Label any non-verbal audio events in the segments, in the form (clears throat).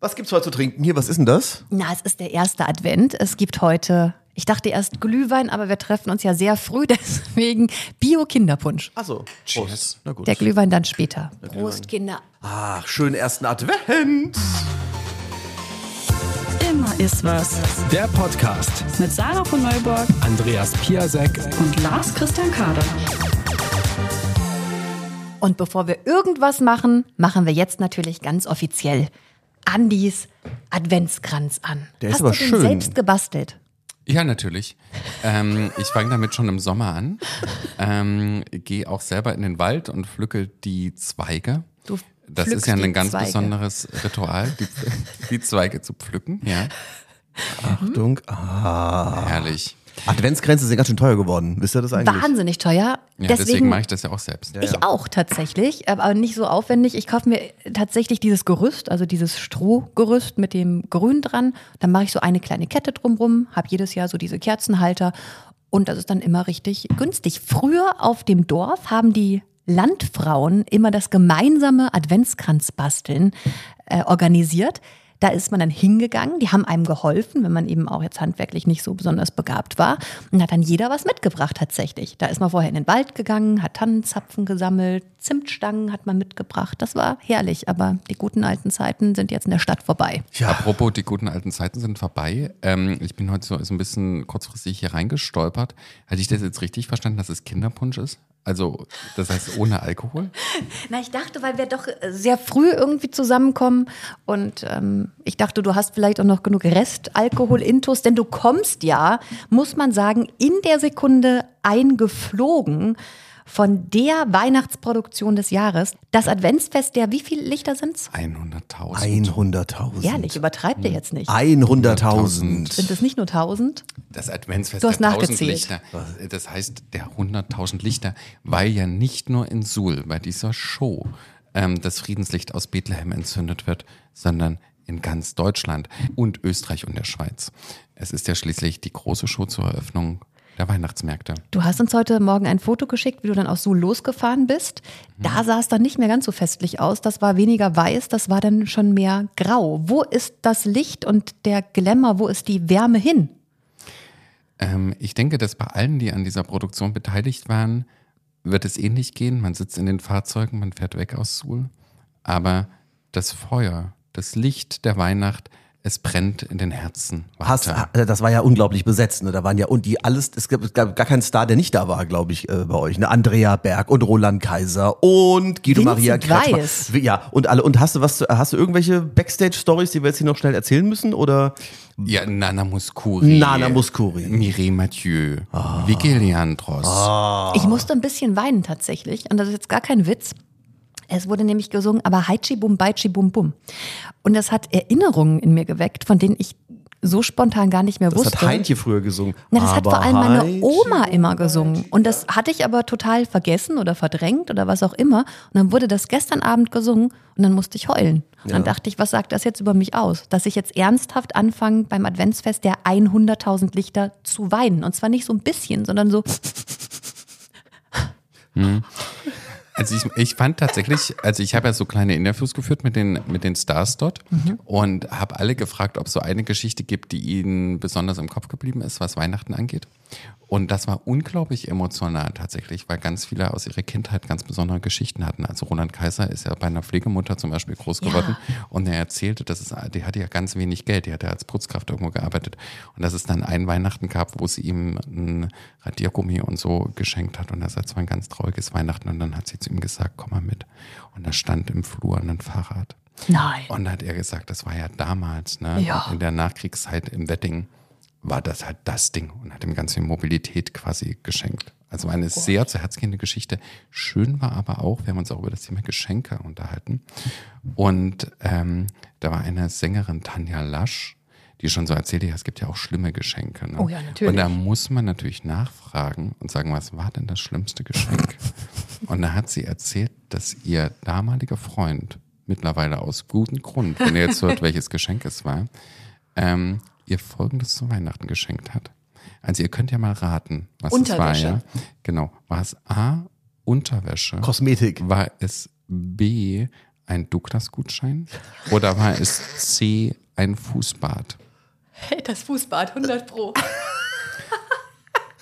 Was gibt's heute zu trinken hier? Was ist denn das? Na, es ist der erste Advent. Es gibt heute, ich dachte erst Glühwein, aber wir treffen uns ja sehr früh, (laughs) deswegen Bio-Kinderpunsch. Achso. Cheers. Na gut. Der Glühwein dann später. Prost, Kinder. Ach, schönen ersten Advent. Immer ist was. Der Podcast. Mit Sarah von Neuburg Andreas Piasek. und Lars Christian Kader. Und bevor wir irgendwas machen, machen wir jetzt natürlich ganz offiziell Andis Adventskranz an. Der ist Hast aber du den schön. selbst gebastelt? Ja, natürlich. ähm, ich fange damit schon im Sommer an. Ähm, Gehe auch selber in den Wald und pflücke die Zweige. Du das ist ja ein ganz Zweige. besonderes Ritual, die, die Zweige zu pflücken. Ja, Achtung. Ah. herrlich. Adventsgrenze sind ganz schön teuer geworden. Wisst ihr das eigentlich? Wahnsinnig teuer. Ja, deswegen, deswegen mache ich das ja auch selbst. Ich auch tatsächlich, aber nicht so aufwendig. Ich kaufe mir tatsächlich dieses Gerüst, also dieses Strohgerüst mit dem Grün dran. Dann mache ich so eine kleine Kette drumrum, habe jedes Jahr so diese Kerzenhalter und das ist dann immer richtig günstig. Früher auf dem Dorf haben die Landfrauen immer das gemeinsame Adventskranzbasteln äh, organisiert. Da ist man dann hingegangen, die haben einem geholfen, wenn man eben auch jetzt handwerklich nicht so besonders begabt war. Und hat dann jeder was mitgebracht tatsächlich. Da ist man vorher in den Wald gegangen, hat Tannenzapfen gesammelt, Zimtstangen hat man mitgebracht. Das war herrlich, aber die guten alten Zeiten sind jetzt in der Stadt vorbei. Ja. Apropos, die guten alten Zeiten sind vorbei. Ähm, ich bin heute so, so ein bisschen kurzfristig hier reingestolpert. Hatte ich das jetzt richtig verstanden, dass es Kinderpunsch ist? Also, das heißt ohne Alkohol? (laughs) Na, ich dachte, weil wir doch sehr früh irgendwie zusammenkommen und ähm, ich dachte, du hast vielleicht auch noch genug Restalkohol-Intus, denn du kommst ja, muss man sagen, in der Sekunde eingeflogen von der Weihnachtsproduktion des Jahres. Das Adventsfest der, wie viele Lichter sind's? 100.000. 100.000. Ehrlich, übertreibt ihr jetzt nicht. 100.000. Sind es nicht nur 1000? Das Adventsfest Du hast der 1000 nachgezählt. Lichter. Das heißt der 100.000 Lichter, weil ja nicht nur in Suhl bei dieser Show ähm, das Friedenslicht aus Bethlehem entzündet wird, sondern in ganz Deutschland und Österreich und der Schweiz. Es ist ja schließlich die große Show zur Eröffnung der Weihnachtsmärkte. Du hast uns heute Morgen ein Foto geschickt, wie du dann aus Suhl losgefahren bist. Da sah es dann nicht mehr ganz so festlich aus. Das war weniger weiß, das war dann schon mehr grau. Wo ist das Licht und der Glamour, wo ist die Wärme hin? Ähm, ich denke, dass bei allen, die an dieser Produktion beteiligt waren, wird es ähnlich gehen. Man sitzt in den Fahrzeugen, man fährt weg aus Suhl. Aber das Feuer, das Licht der Weihnacht, es brennt in den Herzen. Hast, ha- das war ja unglaublich besetzt. Ne? Da waren ja und die alles, es gab, es gab gar keinen Star, der nicht da war, glaube ich, äh, bei euch. Ne? Andrea Berg und Roland Kaiser und Guido Vincent Maria Kretschmer. Ja, und alle. Und hast du was? zu- Hast du irgendwelche Backstage-Stories, die wir jetzt hier noch schnell erzählen müssen? Oder Ja, Nana Muscuri. Nana Muscuri. Mireille Mathieu. Vicky Leandros. Ich musste ein bisschen weinen tatsächlich. Und das ist jetzt gar kein Witz. Es wurde nämlich gesungen, aber Haichi Bum Baichi Bum Bum. Und das hat Erinnerungen in mir geweckt, von denen ich so spontan gar nicht mehr das wusste. hat Heintje früher gesungen. Na, das hat Aber vor allem meine Heintje- Oma immer gesungen. Und das hatte ich aber total vergessen oder verdrängt oder was auch immer. Und dann wurde das gestern Abend gesungen und dann musste ich heulen. Und dann dachte ich, was sagt das jetzt über mich aus? Dass ich jetzt ernsthaft anfange, beim Adventsfest der 100.000 Lichter zu weinen. Und zwar nicht so ein bisschen, sondern so, Also ich, ich fand tatsächlich, also ich habe ja so kleine Interviews geführt mit den, mit den Stars dort und habe alle gefragt, ob es so eine Geschichte gibt, die ihnen besonders im Kopf geblieben ist, was Weihnachten angeht. Und das war unglaublich emotional tatsächlich, weil ganz viele aus ihrer Kindheit ganz besondere Geschichten hatten. Also Roland Kaiser ist ja bei einer Pflegemutter zum Beispiel groß Ja. geworden und er erzählte, dass es, die hatte ja ganz wenig Geld, die hatte als Putzkraft irgendwo gearbeitet und dass es dann ein Weihnachten gab, wo sie ihm ein Radiergummi und so geschenkt hat und er sagt, es war ein ganz trauriges Weihnachten und dann hat sie zu ihm gesagt, komm mal mit. Und da stand im Flur ein Fahrrad. nein. Und da hat er gesagt, das war ja damals, ne, Ja. in der Nachkriegszeit im Wedding, war das halt das Ding und hat ihm ganz viel Mobilität quasi geschenkt. Also eine sehr zu Herz gehende Geschichte. Schön war aber auch, wir haben uns auch über das Thema Geschenke unterhalten. Und ähm, da war eine Sängerin, Tanja Lasch, die schon so erzählte, ja, es gibt ja auch schlimme Geschenke. Ne? Oh ja, natürlich. Und da muss man natürlich nachfragen und sagen, was war denn das schlimmste Geschenk? (laughs) und da hat sie erzählt, dass ihr damaliger Freund, mittlerweile aus gutem Grund, wenn ihr jetzt hört, welches Geschenk es war, ähm, ihr folgendes zu Weihnachten geschenkt hat. Also ihr könnt ja mal raten, was es war, Unterwäsche. ja. Genau. War es A, Unterwäsche? Kosmetik. War es B, ein Douglas-Gutschein? Oder war es C, ein Fußbad? Hey, das Fußbad, 100 Pro.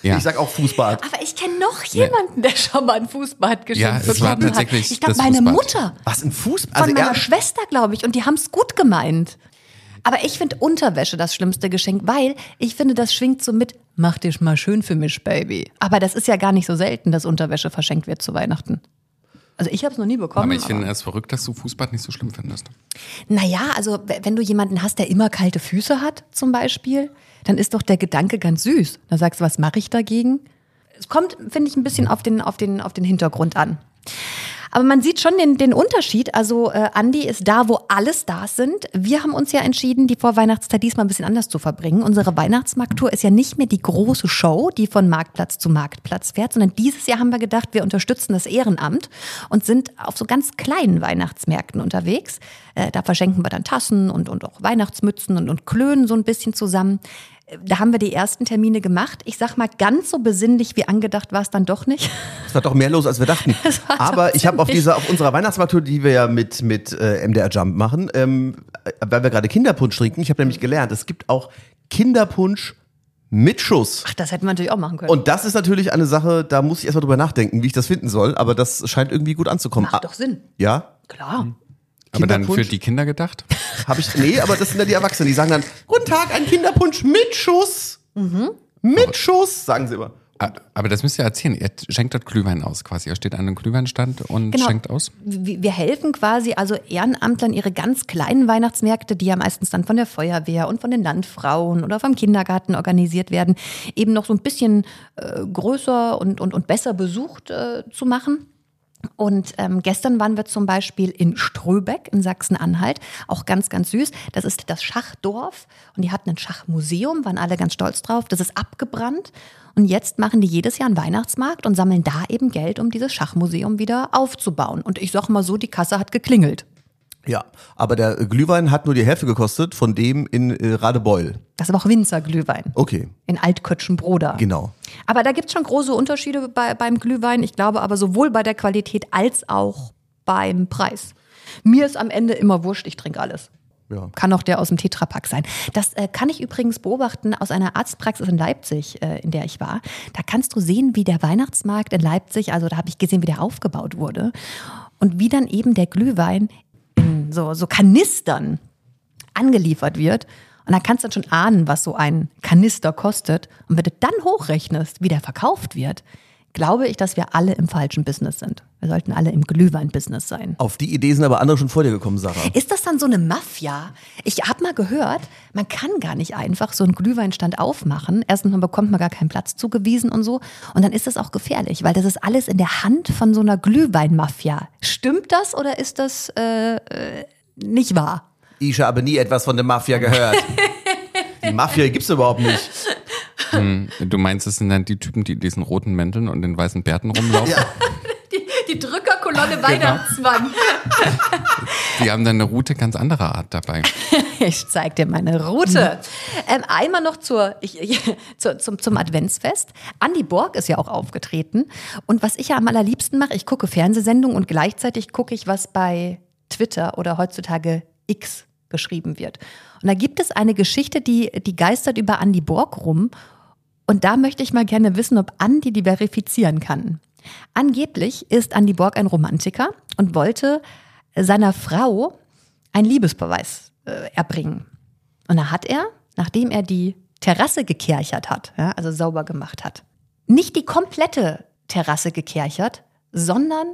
Ja. Ich sag auch Fußbad. Aber ich kenne noch jemanden, der schon mal ein Fußbad geschenkt Ja, es war hat. Ich glaube, meine Fußbad. Mutter Was, ein Fußbad? von Also meiner er, Schwester, glaube ich. Und die haben es gut gemeint. Aber ich finde Unterwäsche das schlimmste Geschenk, weil ich finde, das schwingt so mit, mach dich mal schön für mich, Baby. Aber das ist ja gar nicht so selten, dass Unterwäsche verschenkt wird zu Weihnachten. Also ich habe es noch nie bekommen. Aber ich finde es verrückt, dass du Fußbad nicht so schlimm findest. Naja, also wenn du jemanden hast, der immer kalte Füße hat, zum Beispiel, dann ist doch der Gedanke ganz süß. Da sagst du, was mache ich dagegen? Es kommt, finde ich, ein bisschen auf den, auf den, auf den Hintergrund an. Aber man sieht schon den, den Unterschied. Also äh, Andi ist da, wo alle Stars sind. Wir haben uns ja entschieden, die Vorweihnachtszeit diesmal ein bisschen anders zu verbringen. Unsere Weihnachtsmarkttour ist ja nicht mehr die große Show, die von Marktplatz zu Marktplatz fährt, sondern dieses Jahr haben wir gedacht, wir unterstützen das Ehrenamt und sind auf so ganz kleinen Weihnachtsmärkten unterwegs. Äh, da verschenken wir dann Tassen und, und auch Weihnachtsmützen und, und klönen so ein bisschen zusammen. Da haben wir die ersten Termine gemacht. Ich sag mal, ganz so besinnlich wie angedacht war es dann doch nicht. es war doch mehr los, als wir dachten. (laughs) Aber ich habe auf dieser, auf unserer Weihnachtsmarkttour, die wir ja mit, mit äh, MDR Jump machen, ähm, äh, weil wir gerade Kinderpunsch trinken, ich habe nämlich gelernt, es gibt auch Kinderpunsch mit Schuss. Ach, das hätten wir natürlich auch machen können. Und das ist natürlich eine Sache, da muss ich erstmal drüber nachdenken, wie ich das finden soll, aber das scheint irgendwie gut anzukommen. Macht doch Sinn. Ja? Klar. Aber dann für die Kinder gedacht? (laughs) Habe ich. Nee, aber das sind ja die Erwachsenen, die sagen dann, guten Tag, ein Kinderpunsch mit Schuss. Mit Schuss, sagen sie immer. Ah, Aber das müsst ihr erzählen. Ihr schenkt dort Glühwein aus quasi. Ihr steht an einem Glühweinstand und Genau. schenkt aus. Wir wir helfen quasi also Ehrenamtlern ihre ganz kleinen Weihnachtsmärkte, die ja meistens dann von der Feuerwehr und von den Landfrauen oder vom Kindergarten organisiert werden, eben noch so ein bisschen äh, größer und, und, und besser besucht äh, zu machen. Und ähm, gestern waren wir zum Beispiel in Ströbeck in Sachsen-Anhalt, auch ganz, ganz süß. Das ist das Schachdorf und die hatten ein Schachmuseum, waren alle ganz stolz drauf. Das ist abgebrannt und jetzt machen die jedes Jahr einen Weihnachtsmarkt und sammeln da eben Geld, um dieses Schachmuseum wieder aufzubauen. Und ich sag mal so, die Kasse hat geklingelt. Ja, aber der Glühwein hat nur die Hälfte gekostet von dem in äh, Radebeul. Das ist aber auch Winzerglühwein Okay, in Altkötschenbroda. genau. Aber da gibt's schon große Unterschiede bei, beim Glühwein. Ich glaube aber sowohl bei der Qualität als auch beim Preis. Mir ist am Ende immer wurscht, ich trinke alles. Ja. Kann auch der aus dem Tetrapack sein. Das äh, kann ich übrigens beobachten aus einer Arztpraxis in Leipzig, äh, in der ich war. Da kannst du sehen, wie der Weihnachtsmarkt in Leipzig, also da habe ich gesehen, wie der aufgebaut wurde. Und wie dann eben der Glühwein in so, so Kanistern angeliefert wird. Und da kannst du dann schon ahnen, was so ein Kanister kostet. Und wenn du dann hochrechnest, wie der verkauft wird, glaube ich, dass wir alle im falschen Business sind. Wir sollten alle im Glühwein-Business sein. Auf die Idee sind aber andere schon vor dir gekommen, Sarah. Ist das dann so eine Mafia? Ich habe mal gehört, man kann gar nicht einfach so einen Glühweinstand aufmachen. Erstens bekommt man gar keinen Platz zugewiesen und so. Und dann ist das auch gefährlich, weil das ist alles in der Hand von so einer Glühweinmafia. Stimmt das oder ist das äh, äh, nicht wahr? Ich habe nie etwas von der Mafia gehört. (laughs) Die Mafia gibt's überhaupt nicht. Du meinst, es sind dann die Typen, die in diesen roten Mänteln und den weißen Bärten rumlaufen? Ja. (laughs) Die Drückerkolonne Weihnachtsmann. (laughs) Die haben dann eine Route ganz anderer Art dabei. (laughs) Ich zeig dir meine Route. Ähm, einmal noch zur, ich, ich, zur, zum, zum Adventsfest. Andi Borg ist ja auch aufgetreten. Und was ich ja am allerliebsten mache, ich gucke Fernsehsendungen und gleichzeitig gucke ich, was bei Twitter oder heutzutage X geschrieben wird. Und da gibt es eine Geschichte, die, die geistert über Andi Borg rum. Und da möchte ich mal gerne wissen, ob Andi die verifizieren kann. Angeblich ist Andi Borg ein Romantiker und wollte seiner Frau einen Liebesbeweis äh, erbringen. Und da hat er, nachdem er die Terrasse gekerchert hat, ja, also sauber gemacht hat, nicht die komplette Terrasse gekerchert, sondern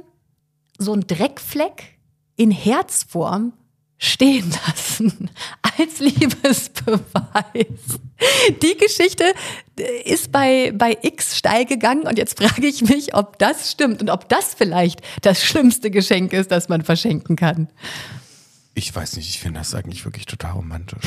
so ein Dreckfleck in Herzform stehen lassen (laughs) als Liebesbeweis. Die Geschichte ist bei, bei X steil gegangen und jetzt frage ich mich, ob das stimmt und ob das vielleicht das schlimmste Geschenk ist, das man verschenken kann. Ich weiß nicht, ich finde das eigentlich wirklich total romantisch.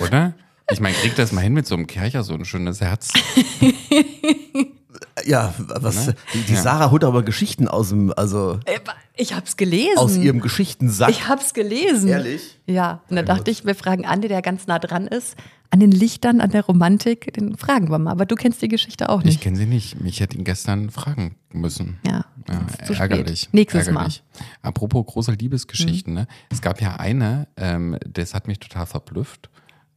Oder? Ich meine, krieg das mal hin mit so einem Kercher, so ein schönes Herz. (laughs) Ja, was, die, die Ja. Sarah holt aber Geschichten aus dem, also Äh, Ich hab's gelesen. aus ihrem Geschichtensack. Ich hab's gelesen. Ehrlich? Ja. Und dann dachte ich, wir fragen Andi, der ganz nah dran ist, an den Lichtern, an der Romantik, den fragen wir mal. Aber du kennst die Geschichte auch Ich nicht. kenne sie nicht. Mich hätte ihn gestern fragen müssen. Ja, Ja, ärgerlich. spät. Nächstes ärgerlich. Apropos große Liebesgeschichten, ne? Es gab ja eine, ähm, das hat mich total verblüfft,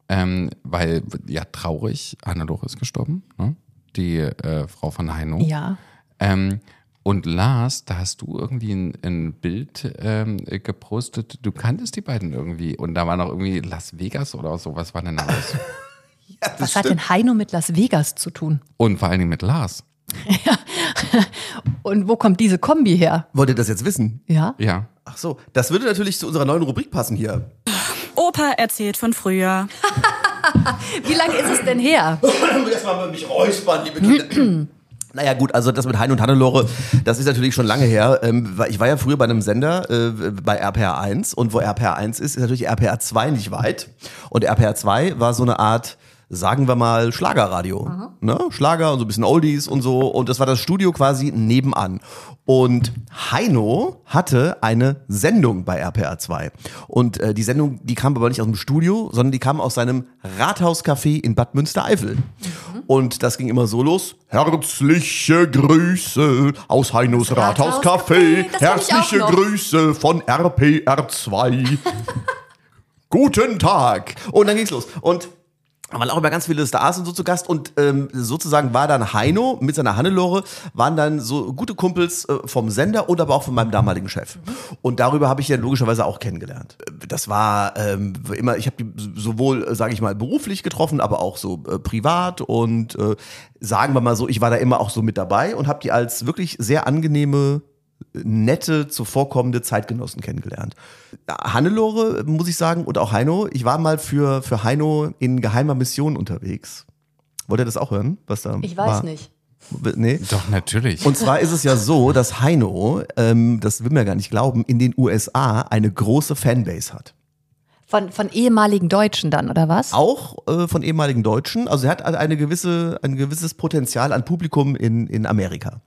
ähm, weil, ja, traurig, Hannelore ist gestorben, ne? Die äh, Frau von Heino. Ja. Ähm, und Lars, da hast du irgendwie ein, ein Bild ähm, gepostet, du kanntest die beiden irgendwie und da war noch irgendwie Las Vegas oder so, was war denn da los? (laughs) Was hat denn Heino mit Las Vegas zu tun? Und vor allen Dingen mit Lars. Und wo kommt diese Kombi her? Wollt ihr das jetzt wissen? Ja? Ja. Ach so, das würde natürlich zu unserer neuen Rubrik passen hier. Opa erzählt von früher. (laughs) (laughs) Wie lange ist es denn her? (laughs) Erstmal mich räuspern, liebe Kinder. (clears throat) Naja gut, also das mit Hein und Hannelore, das ist natürlich schon lange her. Ähm, Ich war ja früher bei einem Sender äh, bei RPR 1 und wo RPR 1 ist, ist natürlich RPR 2 nicht weit. Und RPR 2 war so eine Art, sagen wir mal, Schlagerradio. Ne? Schlager und so ein bisschen Oldies und so. Und das war das Studio quasi nebenan. Und Heino hatte eine Sendung bei RPR 2. Und äh, die Sendung, die kam aber nicht aus dem Studio, sondern die kam aus seinem Rathauscafé in Bad Münstereifel. Und das ging immer so los. Herzliche Grüße aus Heinos Rathauscafé, Herzliche. Grüße von RPR 2. (laughs) Guten Tag. Und dann ging's los. Und waren auch immer ganz viele Stars und so zu Gast und ähm, sozusagen war dann Heino mit seiner Hannelore, waren dann so gute Kumpels äh, vom Sender und aber auch von meinem damaligen Chef. Und darüber habe ich ja logischerweise auch kennengelernt. Das war ähm, immer, ich habe die sowohl, äh, sage ich mal, beruflich getroffen, aber auch so äh, privat und äh, sagen wir mal so, ich war da immer auch so mit dabei und habe die als wirklich sehr angenehme nette, zuvorkommende Zeitgenossen kennengelernt. Hannelore, muss ich sagen, und auch Heino, ich war mal für, für Heino in geheimer Mission unterwegs. Wollt ihr das auch hören? Was da Ich weiß war? nicht. Nee. Doch, natürlich. Und zwar ist es ja so, dass Heino, ähm, das will man ja gar nicht glauben, in den USA eine große Fanbase hat. Von, von ehemaligen Deutschen dann, oder was? Auch äh, von ehemaligen Deutschen. Also er hat eine gewisse, ein gewisses Potenzial an Publikum in, in Amerika.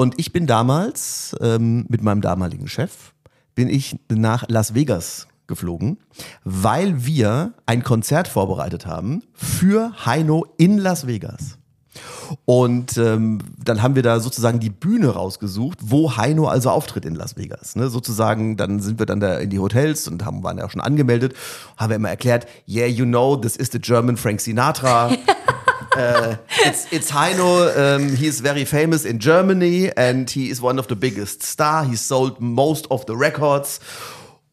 Und ich bin damals ähm, mit meinem damaligen Chef, bin ich nach Las Vegas geflogen, weil wir ein Konzert vorbereitet haben für Heino in Las Vegas. Und ähm, dann haben wir da sozusagen die Bühne rausgesucht, wo Heino also auftritt in Las Vegas. Ne? Sozusagen, dann sind wir dann da in die Hotels und haben, waren ja auch schon angemeldet, haben wir immer erklärt, yeah, you know, this is the German Frank Sinatra. (laughs) uh, it's, it's Heino, um, he very famous in Germany and he is one of the biggest star. He sold most of the records.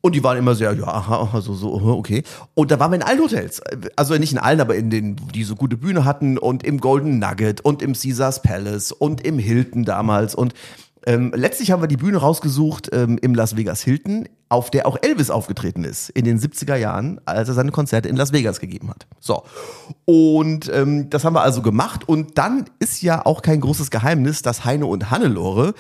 Und die waren immer sehr, ja, aha, also so, okay. Und da waren wir in allen Hotels. Also nicht in allen, aber in denen, die so gute Bühne hatten und im Golden Nugget und im Caesars Palace und im Hilton damals. Und ähm, letztlich haben wir die Bühne rausgesucht ähm, im Las Vegas Hilton, auf der auch Elvis aufgetreten ist in den 70er Jahren, als er seine Konzerte in Las Vegas gegeben hat. So. Und ähm, das haben wir also gemacht. Und dann ist ja auch kein großes Geheimnis, dass Heine und Hannelore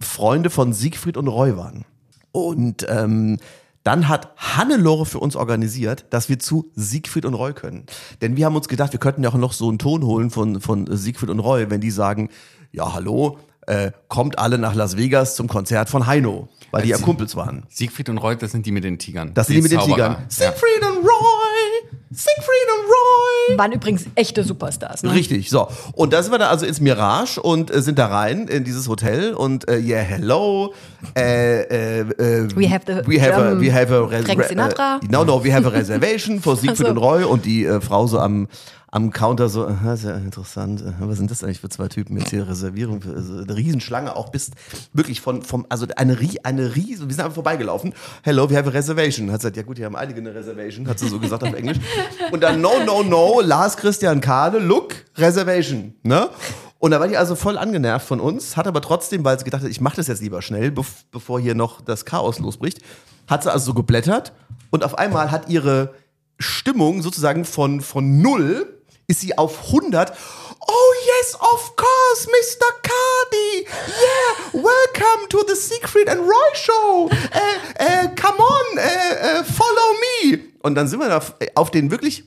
Freunde von Siegfried und Roy waren. Und ähm, dann hat Hannelore für uns organisiert, dass wir zu Siegfried und Roy können. Denn wir haben uns gedacht, wir könnten ja auch noch so einen Ton holen von, von Siegfried und Roy, wenn die sagen, ja, hallo, äh, kommt alle nach Las Vegas zum Konzert von Heino, weil die ja Kumpels waren. Siegfried und Roy, das sind die mit den Tigern. Das sind die mit den. Tigern. Siegfried und Roy! Siegfried und Roy! Waren übrigens echte Superstars. Ne? Richtig, so. Und da sind wir dann also ins Mirage und äh, sind da rein in dieses Hotel und äh, yeah, hello. Äh, äh, äh, We have the we have a, we have a Frank Sinatra. Äh, no, no, we have a reservation for (laughs) Siegfried Ach und. Roy und die äh, Frau so am am Counter so, aha, sehr interessant. aha, Was sind das eigentlich für zwei Typen jetzt hier Reservierung für also eine Riesenschlange auch bis wirklich von vom also eine eine riesen wir sind einfach vorbeigelaufen. Hello, we have a reservation. Hat gesagt, ja gut, hier haben einige eine Reservation, hat sie so gesagt auf Englisch. Und dann no no no, Lars Christian Kade, look, Reservation, ne? Und da war die also voll angenervt von uns, hat aber trotzdem, weil sie gedacht hat, ich mache das jetzt lieber schnell, bev bevor hier noch das Chaos losbricht, hat sie also so geblättert und auf einmal hat ihre Stimmung sozusagen von, von null ist sie auf 100. Oh yes, of course, Mr. Cardi. Yeah, welcome to the Siegfried and Roy Show. Äh, äh, come on, äh, äh, follow me. Und dann sind wir da auf den wirklich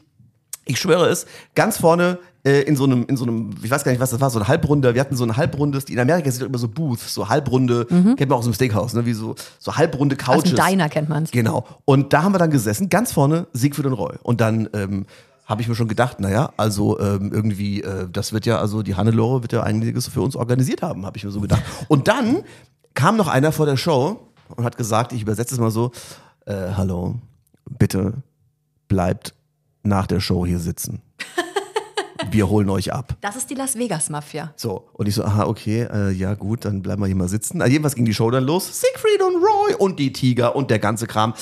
Ich schwöre es, ganz vorne äh, in so einem, in so einem, ich weiß gar nicht, was das war, so ein Halbrunde, wir hatten so ein halbrundes, in Amerika sind doch immer so Booths, so halbrunde, kennt man auch aus dem Steakhouse, ne, wie so, so halbrunde Mhm. Aus Couches. dem Diner kennt man's. Genau. Und da haben wir dann gesessen, ganz vorne Siegfried und Roy. Und dann ähm, habe ich mir schon gedacht, naja, also ähm, irgendwie, äh, das wird ja, also die Hannelore wird ja einiges für uns organisiert haben, habe ich mir so gedacht. Und dann kam noch einer vor der Show und hat gesagt, ich übersetze es mal so, äh, hallo, bitte bleibt nach der Show hier sitzen. (laughs) Wir holen euch ab. Das ist die Las Vegas Mafia. So, und ich so, aha, okay, äh, ja gut, dann bleiben wir hier mal sitzen. Also jedenfalls ging die Show dann los. Siegfried und Roy und die Tiger und der ganze Kram.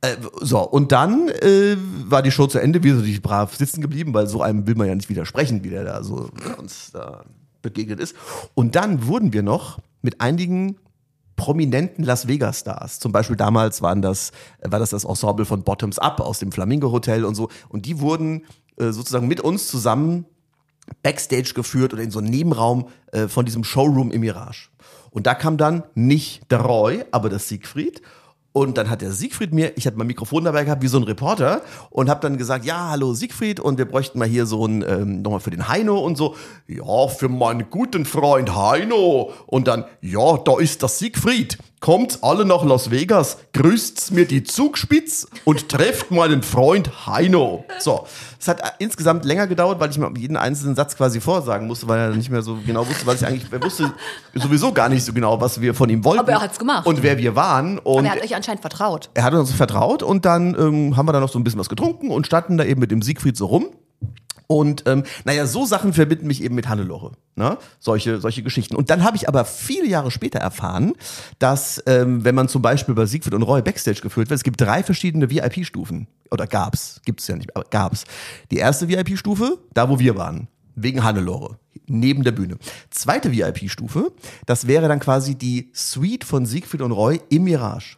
Äh, so, und dann äh, war die Show zu Ende, wir sind natürlich brav sitzen geblieben, weil so einem will man ja nicht widersprechen, wie der da so uns da begegnet ist. Und dann wurden wir noch mit einigen prominenten Las Vegas Stars. Zum Beispiel damals waren das, äh, war das das Ensemble von Bottoms Up aus dem Flamingo Hotel und so. Und die wurden äh, sozusagen mit uns zusammen Backstage geführt oder in so einen Nebenraum äh, von diesem Showroom im Mirage. Und da kam dann nicht der Roy, aber der Siegfried. Und dann hat der Siegfried mir, ich hatte mein Mikrofon dabei gehabt, wie so ein Reporter, und habe dann gesagt, ja, hallo Siegfried, und wir bräuchten mal hier so ein, ähm, nochmal für den Heino und so, ja, für meinen guten Freund Heino. Und dann, ja, da ist der Siegfried. Kommt alle nach Las Vegas, grüßt's mir die Zugspitz und trefft meinen Freund Heino. So, es hat äh, insgesamt länger gedauert, weil ich mir jeden einzelnen Satz quasi vorsagen musste, weil er nicht mehr so genau wusste, was ich eigentlich, er wusste sowieso gar nicht so genau, was wir von ihm wollten. Aber er hat's gemacht. Und wer wir waren. Und Aber er hat euch anscheinend vertraut. er hat uns vertraut und dann ähm, haben wir da noch so ein bisschen was getrunken und standen da eben mit dem Siegfried so rum. Und ähm, naja, so Sachen verbinden mich eben mit Hannelore. Ne? Solche, solche Geschichten. Und dann habe ich aber viele Jahre später erfahren, dass ähm, wenn man zum Beispiel bei Siegfried und Roy Backstage geführt wird, es gibt drei verschiedene VIP-Stufen. Oder gab's, gibt's ja nicht, aber gab's. Die erste VIP-Stufe, da wo wir waren. Wegen Hannelore. Neben der Bühne. Zweite VIP-Stufe, das wäre dann quasi die Suite von Siegfried und Roy im Mirage.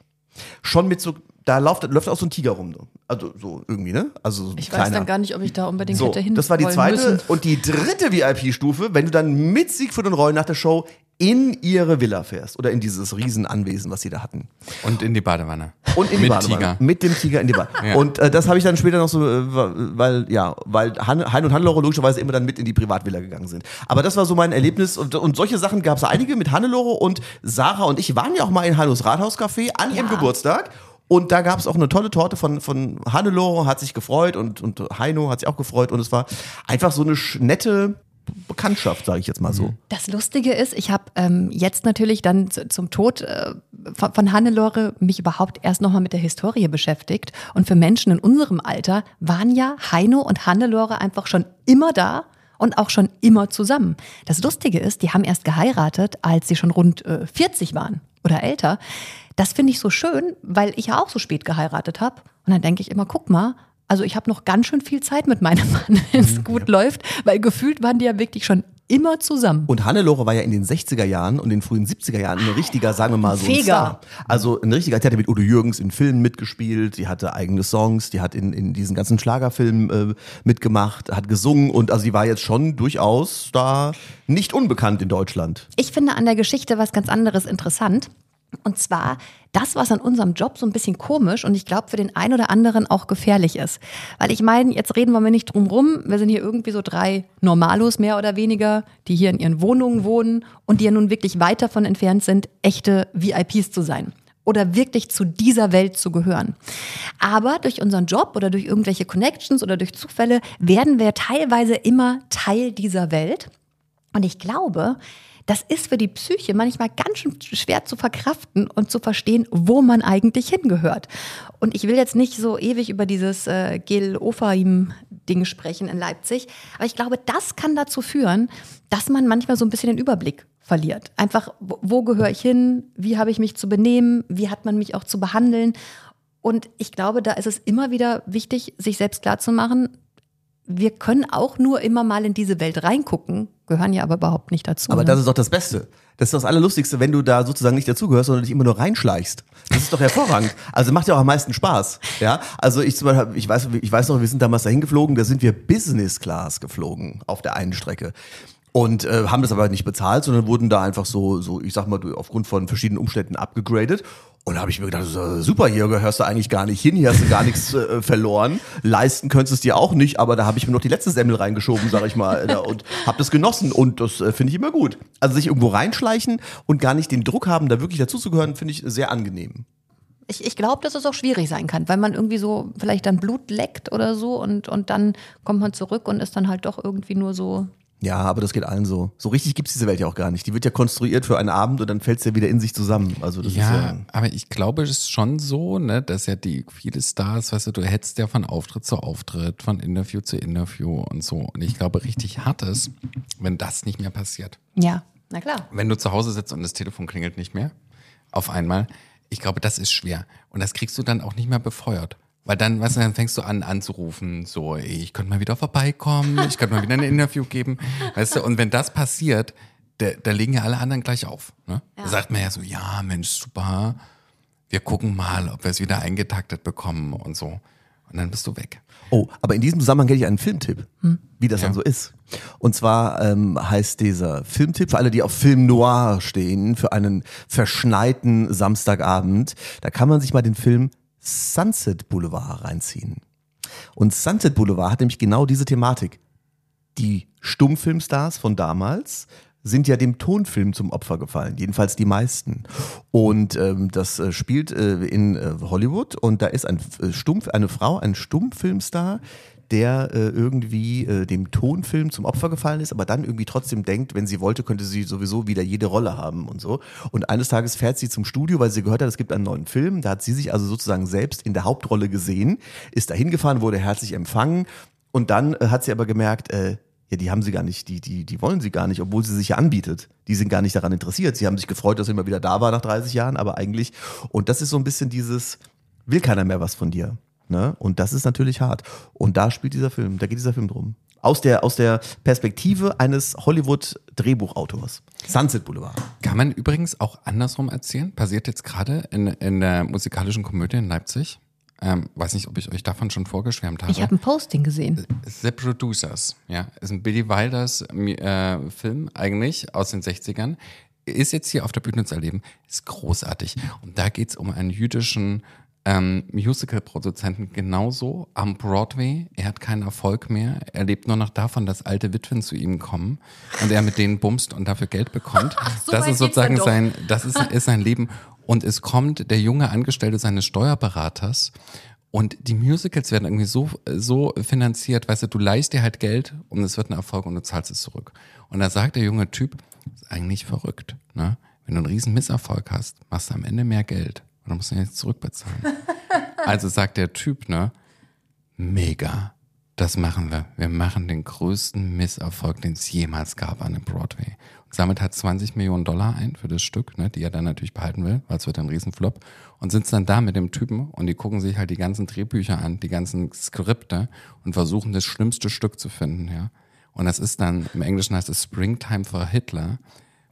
Schon mit so, da läuft, läuft auch so ein Tiger rum. Also so irgendwie, ne? Also so ein Ich weiß kleiner. dann gar nicht, ob ich da unbedingt So, hätte hin das war die zweite. Müssen. Und die dritte VIP-Stufe, wenn du dann mit Siegfried und Roy nach der Show in ihre Villa fährst oder in dieses Riesenanwesen, was sie da hatten. Und in die Badewanne. Und in die Mit Badewanne. Tiger. Mit dem Tiger in die Badewanne. (laughs) Ja. Und äh, das habe ich dann später noch so, äh, weil, ja, weil Han, hein und Hannelore logischerweise immer dann mit in die Privatvilla gegangen sind. Aber das war so mein Erlebnis und, und solche Sachen gab es einige mit Hannelore und Sarah und ich waren ja auch mal in Hannos Rathauscafé an ihrem Geburtstag. Und da gab es auch eine tolle Torte von, von Hannelore, hat sich gefreut und, und Heino hat sich auch gefreut. Und es war einfach so eine nette Bekanntschaft, sage ich jetzt mal so. Das Lustige ist, ich habe ähm, jetzt natürlich dann zu, zum Tod äh, von, von Hannelore mich überhaupt erst nochmal mit der Historie beschäftigt. Und für Menschen in unserem Alter waren ja Heino und Hannelore einfach schon immer da und auch schon immer zusammen. Das Lustige ist, die haben erst geheiratet, als sie schon rund äh, 40 waren oder älter. Das finde ich so schön, weil ich ja auch so spät geheiratet habe. Und dann denke ich immer, guck mal, also ich habe noch ganz schön viel Zeit mit meinem (laughs) Mann, wenn es gut läuft, weil gefühlt waren die ja wirklich schon immer zusammen. Und Hannelore war ja in den 60er Jahren und in den frühen 70er Jahren ein richtiger, sagen wir mal so ein. Star. Also ein richtiger, die hatte mit Udo Jürgens in Filmen mitgespielt, die hatte eigene Songs, die hat in, in diesen ganzen Schlagerfilmen äh, mitgemacht, hat gesungen und also die war jetzt schon durchaus da nicht unbekannt in Deutschland. Ich finde an der Geschichte was ganz anderes interessant. Und zwar das, was an unserem Job so ein bisschen komisch und ich glaube für den einen oder anderen auch gefährlich ist. Weil ich meine, jetzt reden wir nicht drum rum. Wir sind hier irgendwie so drei Normalos mehr oder weniger, die hier in ihren Wohnungen wohnen und die ja nun wirklich weit davon entfernt sind, echte VIPs zu sein oder wirklich zu dieser Welt zu gehören. Aber durch unseren Job oder durch irgendwelche Connections oder durch Zufälle werden wir teilweise immer Teil dieser Welt. Und ich glaube, das ist für die Psyche manchmal ganz schön schwer zu verkraften und zu verstehen, wo man eigentlich hingehört. Und ich will jetzt nicht so ewig über dieses äh, Gil Ofaim-Ding sprechen in Leipzig, aber ich glaube, das kann dazu führen, dass man manchmal so ein bisschen den Überblick verliert. Einfach, wo, wo gehöre ich hin? Wie habe ich mich zu benehmen? Wie hat man mich auch zu behandeln? Und ich glaube, da ist es immer wieder wichtig, sich selbst klarzumachen, wir können auch nur immer mal in diese Welt reingucken, gehören ja aber überhaupt nicht dazu. Aber ne? das ist doch das Beste. Das ist das Allerlustigste, wenn du da sozusagen nicht dazugehörst, sondern dich immer nur reinschleichst. Das ist doch hervorragend. (laughs) Also macht ja auch am meisten Spaß. Ja, also ich zum Beispiel, ich weiß, ich weiß noch, wir sind damals dahin geflogen, da sind wir Business Class geflogen auf der einen Strecke. Und äh, haben das aber nicht bezahlt, sondern wurden da einfach so, so, ich sag mal, aufgrund von verschiedenen Umständen abgegradet. Und da habe ich mir gedacht, super, hier gehörst du eigentlich gar nicht hin, hier hast du gar nichts äh, verloren. Leisten könntest du es dir auch nicht, aber da habe ich mir noch die letzte Semmel reingeschoben, sag ich mal, äh, und habe das genossen und das äh, finde ich immer gut. Also sich irgendwo reinschleichen und gar nicht den Druck haben, da wirklich dazuzugehören, finde ich sehr angenehm. Ich, ich glaube, dass es auch schwierig sein kann, weil man irgendwie so vielleicht dann Blut leckt oder so und, und dann kommt man zurück und ist dann halt doch irgendwie nur so. Ja, aber das geht allen so. So richtig gibt's diese Welt ja auch gar nicht. Die wird ja konstruiert für einen Abend und dann fällt's ja wieder in sich zusammen. Also das Ja, ist ja. aber ich glaube, es ist schon so, ne, dass ja die viele Stars, weißt du, du hetzt ja von Auftritt zu Auftritt, von Interview zu Interview und so. Und ich glaube, richtig hart ist, wenn das nicht mehr passiert. Ja, na klar. Wenn du zu Hause sitzt und das Telefon klingelt nicht mehr, auf einmal, ich glaube, das ist schwer. Und das kriegst du dann auch nicht mehr befeuert. Weil dann, weißt du, dann fängst du an anzurufen, so, ey, ich könnte mal wieder vorbeikommen, ich könnte mal wieder ein Interview geben, weißt du, und wenn das passiert, da, da legen ja alle anderen gleich auf. Ne? Da sagt man ja so, ja, Mensch, super, wir gucken mal, ob wir es wieder eingetaktet bekommen und so. Und dann bist du weg. Oh, aber in diesem Zusammenhang hätte ich einen Filmtipp, wie das Ja. dann so ist. Und zwar ähm, heißt dieser Filmtipp für alle, die auf Film Noir stehen, für einen verschneiten Samstagabend, da kann man sich mal den Film Sunset Boulevard reinziehen. Und Sunset Boulevard hat nämlich genau diese Thematik. Die Stummfilmstars von damals sind ja dem Tonfilm zum Opfer gefallen, jedenfalls die meisten. Und ähm, das äh, spielt äh, in äh, Hollywood und da ist ein äh, Stumpf, eine Frau, ein Stummfilmstar, der äh, irgendwie äh, dem Tonfilm zum Opfer gefallen ist, aber dann irgendwie trotzdem denkt, wenn sie wollte, könnte sie sowieso wieder jede Rolle haben und so. Und eines Tages fährt sie zum Studio, weil sie gehört hat, es gibt einen neuen Film. Da hat sie sich also sozusagen selbst in der Hauptrolle gesehen, ist da hingefahren, wurde herzlich empfangen und dann äh, hat sie aber gemerkt, äh, ja, die haben sie gar nicht, die, die, die wollen sie gar nicht, obwohl sie sich ja anbietet. Die sind gar nicht daran interessiert. Sie haben sich gefreut, dass sie immer wieder da war nach 30 Jahren, aber eigentlich, und das ist so ein bisschen dieses, will keiner mehr was von dir. Ne? Und das ist natürlich hart. Und da spielt dieser Film, da geht dieser Film drum. Aus der, aus der Perspektive eines Hollywood-Drehbuchautors. Sunset Boulevard. Kann man übrigens auch andersrum erzählen. Passiert jetzt gerade in, in der musikalischen Komödie in Leipzig. Ähm, weiß nicht, ob ich euch davon schon vorgeschwärmt habe. Ich habe ein Posting gesehen. The Producers, ja, ist ein Billy Wilders äh, Film eigentlich aus den 60ern. Ist jetzt hier auf der Bühne zu erleben, ist großartig. Und da geht's um einen jüdischen ähm, Musical-Produzenten genauso am Broadway. Er hat keinen Erfolg mehr. Er lebt nur noch davon, dass alte Witwen zu ihm kommen und er mit denen bumst und dafür Geld bekommt. (laughs) so das ist sozusagen sein, das ist, ist sein Leben. Und es kommt der junge Angestellte seines Steuerberaters und die Musicals werden irgendwie so, so finanziert, weißt du, du leihst dir halt Geld und es wird ein Erfolg und du zahlst es zurück. Und da sagt der junge Typ, ist eigentlich verrückt, ne? Wenn du einen riesen Misserfolg hast, machst du am Ende mehr Geld musst du ihn jetzt zurückbezahlen. (laughs) also sagt der Typ, ne? Mega. Das machen wir. Wir machen den größten Misserfolg, den es jemals gab an dem Broadway. Und sammelt halt 20 Millionen Dollar ein für das Stück, ne, die er dann natürlich behalten will, weil es wird ein Riesenflop. Und sitzt dann da mit dem Typen und die gucken sich halt die ganzen Drehbücher an, die ganzen Skripte und versuchen das schlimmste Stück zu finden, ja. Und das ist dann, im Englischen heißt es Springtime for Hitler,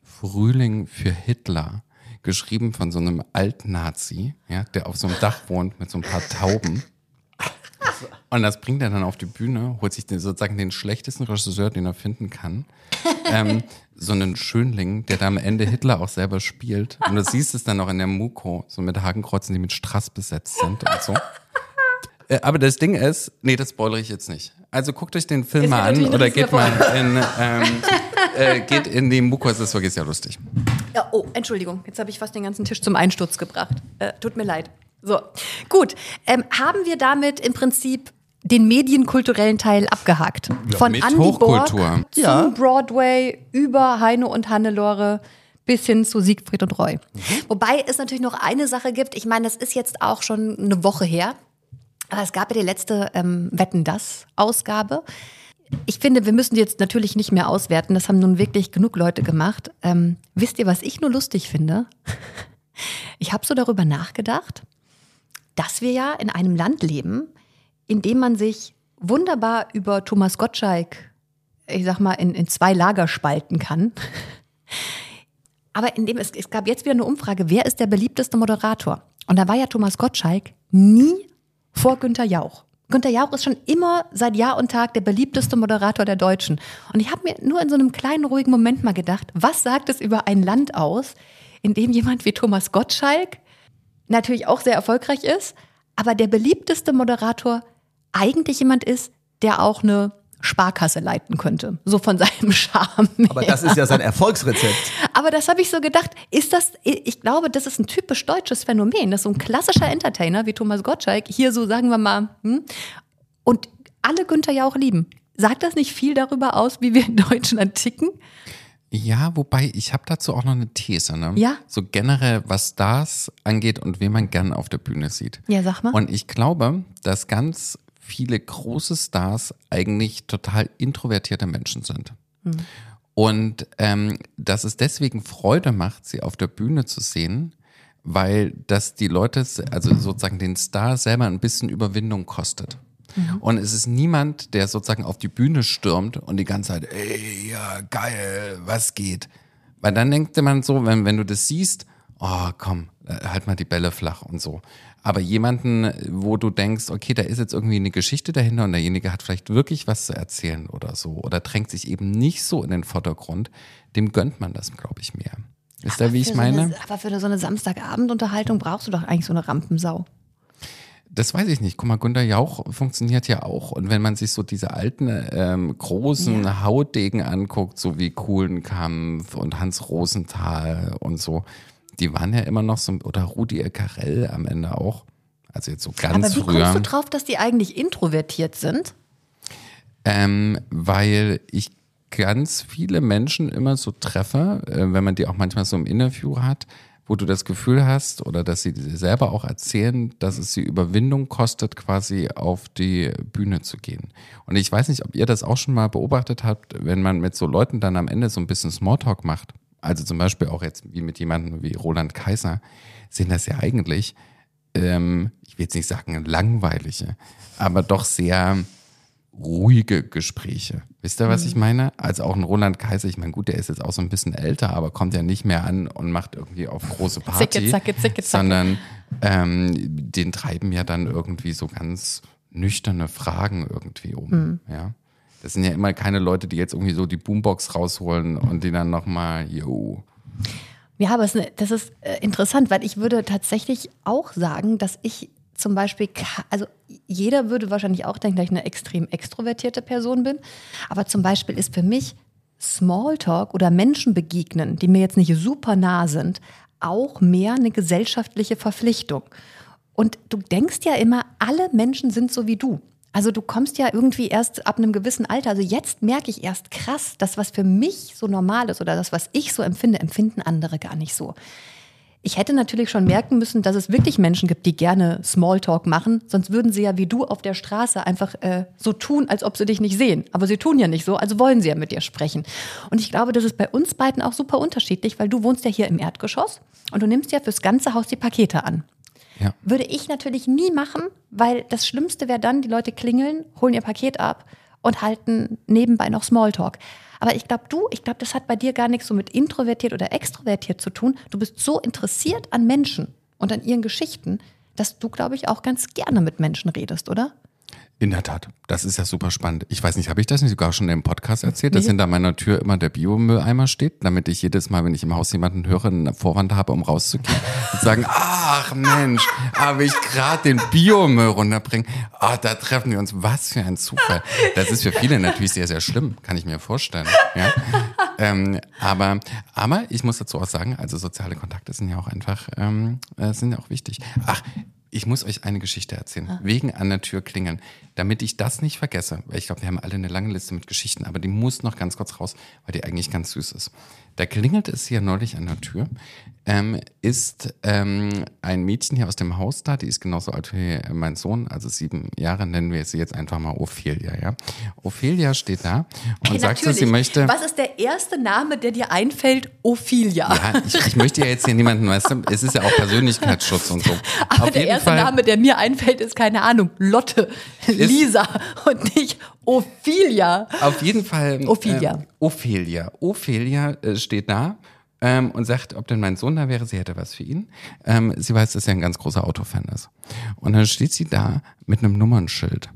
Frühling für Hitler, geschrieben von so einem Alt-Nazi, ja, der auf so einem Dach wohnt mit so ein paar Tauben. Und das bringt er dann auf die Bühne, holt sich den, sozusagen den schlechtesten Regisseur, den er finden kann. Ähm, so einen Schönling, der da am Ende Hitler auch selber spielt. Und du siehst es dann auch in der Muko, so mit Hakenkreuzen, die mit Strass besetzt sind und so. Äh, Aber das Ding ist, nee, das spoilere ich jetzt nicht. Also guckt euch den Film mal an oder geht mal in, ähm, äh, geht in die Muko, es ist wirklich sehr lustig. Ja, oh, Entschuldigung, jetzt habe ich fast den ganzen Tisch zum Einsturz gebracht. Äh, tut mir leid. So, gut. Ähm, haben wir damit im Prinzip den medienkulturellen Teil abgehakt? Von mit Andy Hochkultur. Borg zum Ja. Broadway über Heine und Hannelore bis hin zu Siegfried und Roy. Wobei es natürlich noch eine Sache gibt. Ich meine, das ist jetzt auch schon eine Woche her. Aber es gab ja die letzte ähm, Wetten das Ausgabe. Ich finde, wir müssen jetzt natürlich nicht mehr auswerten. Das haben nun wirklich genug Leute gemacht. Ähm, wisst ihr, was ich nur lustig finde? (laughs) Ich habe so darüber nachgedacht, dass wir ja in einem Land leben, in dem man sich wunderbar über Thomas Gottschalk, ich sag mal, in, in zwei Lager spalten kann. (laughs) Aber in dem, es, es gab jetzt wieder eine Umfrage, wer ist der beliebteste Moderator? Und da war ja Thomas Gottschalk nie vor Günter Jauch. Günter Jauch ist schon immer seit Jahr und Tag der beliebteste Moderator der Deutschen. Und ich habe mir nur in so einem kleinen, ruhigen Moment mal gedacht, was sagt es über ein Land aus, in dem jemand wie Thomas Gottschalk natürlich auch sehr erfolgreich ist, aber der beliebteste Moderator eigentlich jemand ist, der auch eine Sparkasse leiten könnte. So von seinem (laughs) Charme. Aber her. das ist ja sein Erfolgsrezept. Aber das habe ich so gedacht, ist das, ich glaube, das ist ein typisch deutsches Phänomen, dass so ein klassischer Entertainer wie Thomas Gottschalk hier so, sagen wir mal, hm, und alle Günther ja auch lieben. Sagt das nicht viel darüber aus, wie wir in Deutschland ticken? Ja, wobei ich habe dazu auch noch eine These, ne? Ja? So generell, was Stars angeht und wen man gern auf der Bühne sieht. Ja, sag mal. Und ich glaube, dass ganz viele große Stars eigentlich total introvertierte Menschen sind. Hm. Und ähm, dass es deswegen Freude macht, sie auf der Bühne zu sehen, weil das die Leute, also sozusagen den Star selber ein bisschen Überwindung kostet. Mhm. Und es ist niemand, der sozusagen auf die Bühne stürmt und die ganze Zeit, ey, ja, geil, was geht? Weil dann denkt man so, wenn, wenn du das siehst, oh, komm, äh, halt mal die Bälle flach und so. Aber jemanden, wo du denkst, okay, da ist jetzt irgendwie eine Geschichte dahinter und derjenige hat vielleicht wirklich was zu erzählen oder so oder drängt sich eben nicht so in den Vordergrund, dem gönnt man das, glaube ich, mehr. Ist da, wie ich meine? So eine, aber für so eine Samstagabendunterhaltung brauchst du doch eigentlich so eine Rampensau. Das weiß ich nicht. Guck mal, Günter Jauch funktioniert ja auch. Und wenn man sich so diese alten, ähm, großen Ja. Hautdegen anguckt, so wie Kuhlenkampf und Hans Rosenthal und so, die waren ja immer noch so, oder Rudi Carell am Ende auch. Also jetzt so ganz Aber wie früher. kommst du drauf, dass die eigentlich introvertiert sind? Ähm, weil ich ganz viele Menschen immer so treffe, äh, wenn man die auch manchmal so im Interview hat, wo du das Gefühl hast oder dass sie dir selber auch erzählen, dass es sie Überwindung kostet, quasi auf die Bühne zu gehen. Und ich weiß nicht, ob ihr das auch schon mal beobachtet habt, wenn man mit so Leuten dann am Ende so ein bisschen Smalltalk macht. Also zum Beispiel auch jetzt wie mit jemandem wie Roland Kaiser, sind das ja eigentlich, ähm, ich will jetzt nicht sagen langweilige, aber doch sehr ruhige Gespräche. Wisst ihr, was Mhm. ich meine? Also auch ein Roland Kaiser, ich meine, gut, der ist jetzt auch so ein bisschen älter, aber kommt ja nicht mehr an und macht irgendwie auf große (laughs) Party. Zicke, zacke, zicke, zacke. Sondern ähm, den treiben ja dann irgendwie so ganz nüchterne Fragen irgendwie um. Mhm. Ja. Das sind ja immer keine Leute, die jetzt irgendwie so die Boombox rausholen und die dann nochmal, yo. Ja, aber das ist äh, interessant, weil ich würde tatsächlich auch sagen, dass ich zum Beispiel, also jeder würde wahrscheinlich auch denken, dass ich eine extrem extrovertierte Person bin. Aber zum Beispiel ist für mich Smalltalk oder Menschen begegnen, die mir jetzt nicht super nah sind, auch mehr eine gesellschaftliche Verpflichtung. Und du denkst ja immer, alle Menschen sind so wie du. Also du kommst ja irgendwie erst ab einem gewissen Alter. Also jetzt merke ich erst krass, das, was für mich so normal ist oder das, was ich so empfinde, empfinden andere gar nicht so. Ich hätte natürlich schon merken müssen, dass es wirklich Menschen gibt, die gerne Smalltalk machen. Sonst würden sie ja wie du auf der Straße einfach äh, so tun, als ob sie dich nicht sehen. Aber sie tun ja nicht so, also wollen sie ja mit dir sprechen. Und ich glaube, das ist bei uns beiden auch super unterschiedlich, weil du wohnst ja hier im Erdgeschoss und du nimmst ja fürs ganze Haus die Pakete an. Ja. Würde ich natürlich nie machen, weil das Schlimmste wäre dann, die Leute klingeln, holen ihr Paket ab und halten nebenbei noch Smalltalk. Aber ich glaube, du, ich glaube, das hat bei dir gar nichts so mit introvertiert oder extrovertiert zu tun. Du bist so interessiert an Menschen und an ihren Geschichten, dass du, glaube ich, auch ganz gerne mit Menschen redest, oder? In der Tat, das ist ja super spannend. Ich weiß nicht, habe ich das nicht sogar schon im Podcast erzählt, dass Nee. hinter meiner Tür immer der Biomülleimer steht, damit ich jedes Mal, wenn ich im Haus jemanden höre, eine Vorwand habe, um rauszugehen (laughs) und sagen, ach Mensch, habe ich gerade den Biomüll runterbringen. Ah, da treffen wir uns. Was für ein Zufall. Das ist für viele natürlich sehr, sehr schlimm, kann ich mir vorstellen. Ja? Ähm, aber, aber ich muss dazu auch sagen, also soziale Kontakte sind ja auch einfach, ähm, äh, sind ja auch wichtig. Ach, ich muss euch eine Geschichte erzählen. Wegen an der Tür klingeln. Damit ich das nicht vergesse, weil ich glaube, wir haben alle eine lange Liste mit Geschichten, aber die muss noch ganz kurz raus, weil die eigentlich ganz süß ist. Da klingelt es hier neulich an der Tür, ähm, ist ähm, ein Mädchen hier aus dem Haus da, die ist genauso alt wie mein Sohn, also sieben Jahre, nennen wir sie jetzt einfach mal Ophelia, ja. Ophelia steht da und Hey, sagt, so, sie möchte... Was ist der erste Name, der dir einfällt? Ophelia. Ja, ich, ich möchte ja jetzt hier niemanden, weißt du, es ist ja auch Persönlichkeitsschutz und so. (laughs) Aber Auf der erste Fall, Name, der mir einfällt, ist keine Ahnung, Lotte, Lisa und nicht Ophelia. Auf jeden Fall. Ophelia. Ähm, Ophelia. Ophelia äh, steht da ähm, und sagt, ob denn mein Sohn da wäre, sie hätte was für ihn. Ähm, sie weiß, dass er ein ganz großer Autofan ist. Und dann steht sie da mit einem Nummernschild.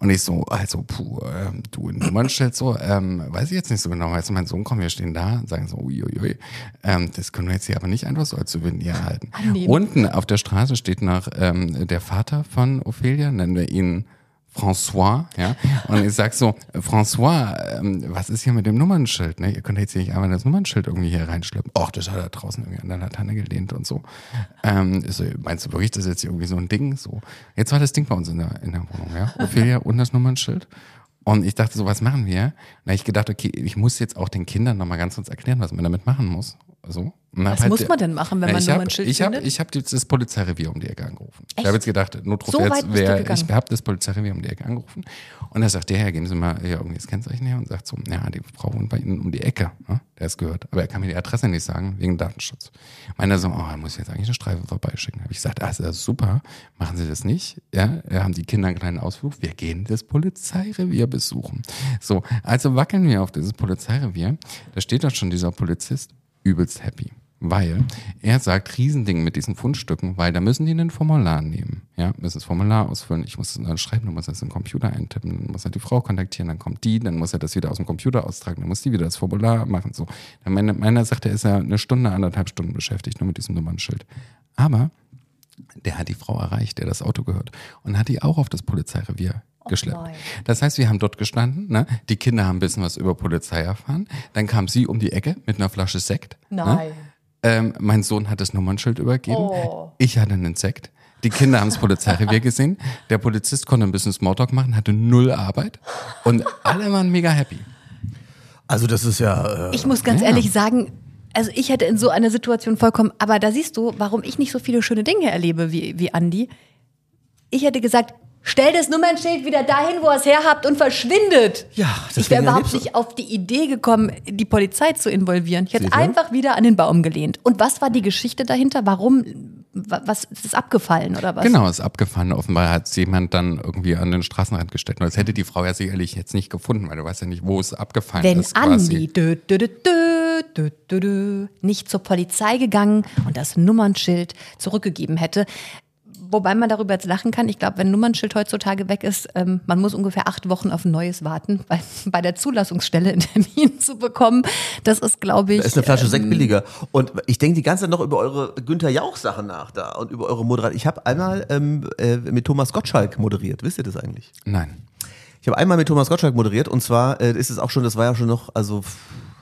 Und ich so, also, puh, ähm, du ein Nummernschild so, ähm, weiß ich jetzt nicht so genau. Weißt du, mein Sohn kommt, wir stehen da und sagen so, uiuiui, ähm, das können wir jetzt hier aber nicht einfach so als Souvenir erhalten. Annehmen. Unten auf der Straße steht noch ähm, der Vater von Ophelia, nennen wir ihn François, ja. Und ich sag so, François, ähm, was ist hier mit dem Nummernschild? Ne? Ihr könnt jetzt hier nicht einfach das Nummernschild irgendwie hier reinschleppen. Och, das hat er draußen irgendwie an der Laterne gelehnt und so. Ähm, so, meinst du wirklich, das ist jetzt irgendwie so ein Ding? So. Jetzt war das Ding bei uns in der, in der Wohnung, ja. Ophelia und das Nummernschild. Und ich dachte so, was machen wir? Na, ich gedacht, okay, ich muss jetzt auch den Kindern nochmal ganz kurz erklären, was man damit machen muss. So. Was muss man denn machen, wenn Na, man ich hab, Nummernschild ich hab, findet? Ich habe das Polizeirevier um die Ecke angerufen. Ich Echt? habe jetzt gedacht, Notruf So jetzt wäre, ich habe das Polizeirevier um die Ecke angerufen. Und er sagt, der Herr, geben Sie mal hier irgendwie das Kennzeichen her und sagt so, ja, die Frau wohnt bei Ihnen um die Ecke. Ne? Der ist gehört. Aber er kann mir die Adresse nicht sagen, wegen Datenschutz. Meint er so, oh, er muss jetzt eigentlich eine Streife vorbeischicken. Habe ich gesagt, ah, das ist super, machen Sie das nicht. Ja, haben die Kinder einen kleinen Ausflug. Wir gehen das Polizeirevier besuchen. So, also wackeln wir auf dieses Polizeirevier. Da steht dort schon dieser Polizist übelst happy. Weil er sagt Riesending mit diesen Fundstücken, weil da müssen die ein Formular nehmen. Ja, müssen das Formular ausfüllen. Ich muss es dann schreiben, dann muss er es den Computer eintippen, dann muss er die Frau kontaktieren, dann kommt die, dann muss er das wieder aus dem Computer austragen, dann muss die wieder das Formular machen. So. Meine, meiner sagt, er ist ja eine Stunde, anderthalb Stunden beschäftigt, nur mit diesem Nummernschild. Aber der hat die Frau erreicht, der das Auto gehört und hat die auch auf das Polizeirevier geschleppt. nein. Das heißt, wir haben dort gestanden, ne? die Kinder haben ein bisschen was über Polizei erfahren, dann kam sie um die Ecke mit einer Flasche Sekt. Ne? Nein. Ähm, mein Sohn hat das Nummernschild übergeben. Oh. Ich hatte einen Sekt. Die Kinder haben das Polizeirevier (laughs) gesehen. Der Polizist konnte ein bisschen Smalltalk machen, hatte null Arbeit. Und alle waren mega happy. Also das ist ja. Äh, Ich muss ganz Ja. ehrlich sagen, also ich hätte in so einer Situation vollkommen, aber da siehst du, warum ich nicht so viele schöne Dinge erlebe wie, wie Andi. Ich hätte gesagt, stell das Nummernschild wieder dahin, wo ihr es herhabt und verschwindet. Ja, ich deswegen wäre überhaupt nicht auf die Idee gekommen, die Polizei zu involvieren. Ich hätte einfach wieder an den Baum gelehnt. Und was war die Geschichte dahinter? Warum, wa- was ist es abgefallen oder was? Genau, ist abgefahren. Offenbar hat jemand dann irgendwie an den Straßenrand gestellt. Und das hätte die Frau ja sicherlich jetzt nicht gefunden, weil du weißt ja nicht, wo es abgefallen Wenn ist. quasi. Andi dö, dö, dö, dö, dö, dö, dö, nicht zur Polizei gegangen und das Nummernschild zurückgegeben hätte. Wobei man darüber jetzt lachen kann. Ich glaube, wenn ein Nummernschild heutzutage weg ist, ähm, man muss ungefähr acht Wochen auf ein neues warten, (laughs) bei, bei der Zulassungsstelle einen Termin zu bekommen. Das ist, glaube ich. Da ist eine Flasche ähm, Sekt billiger. Und ich denke die ganze Zeit noch über eure Günther Jauch-Sache nach da und über eure Moderation. Ich habe einmal ähm, äh, mit Thomas Gottschalk moderiert. Wisst ihr das eigentlich? Nein. Ich habe einmal mit Thomas Gottschalk moderiert und zwar äh, ist es auch schon, das war ja schon noch, also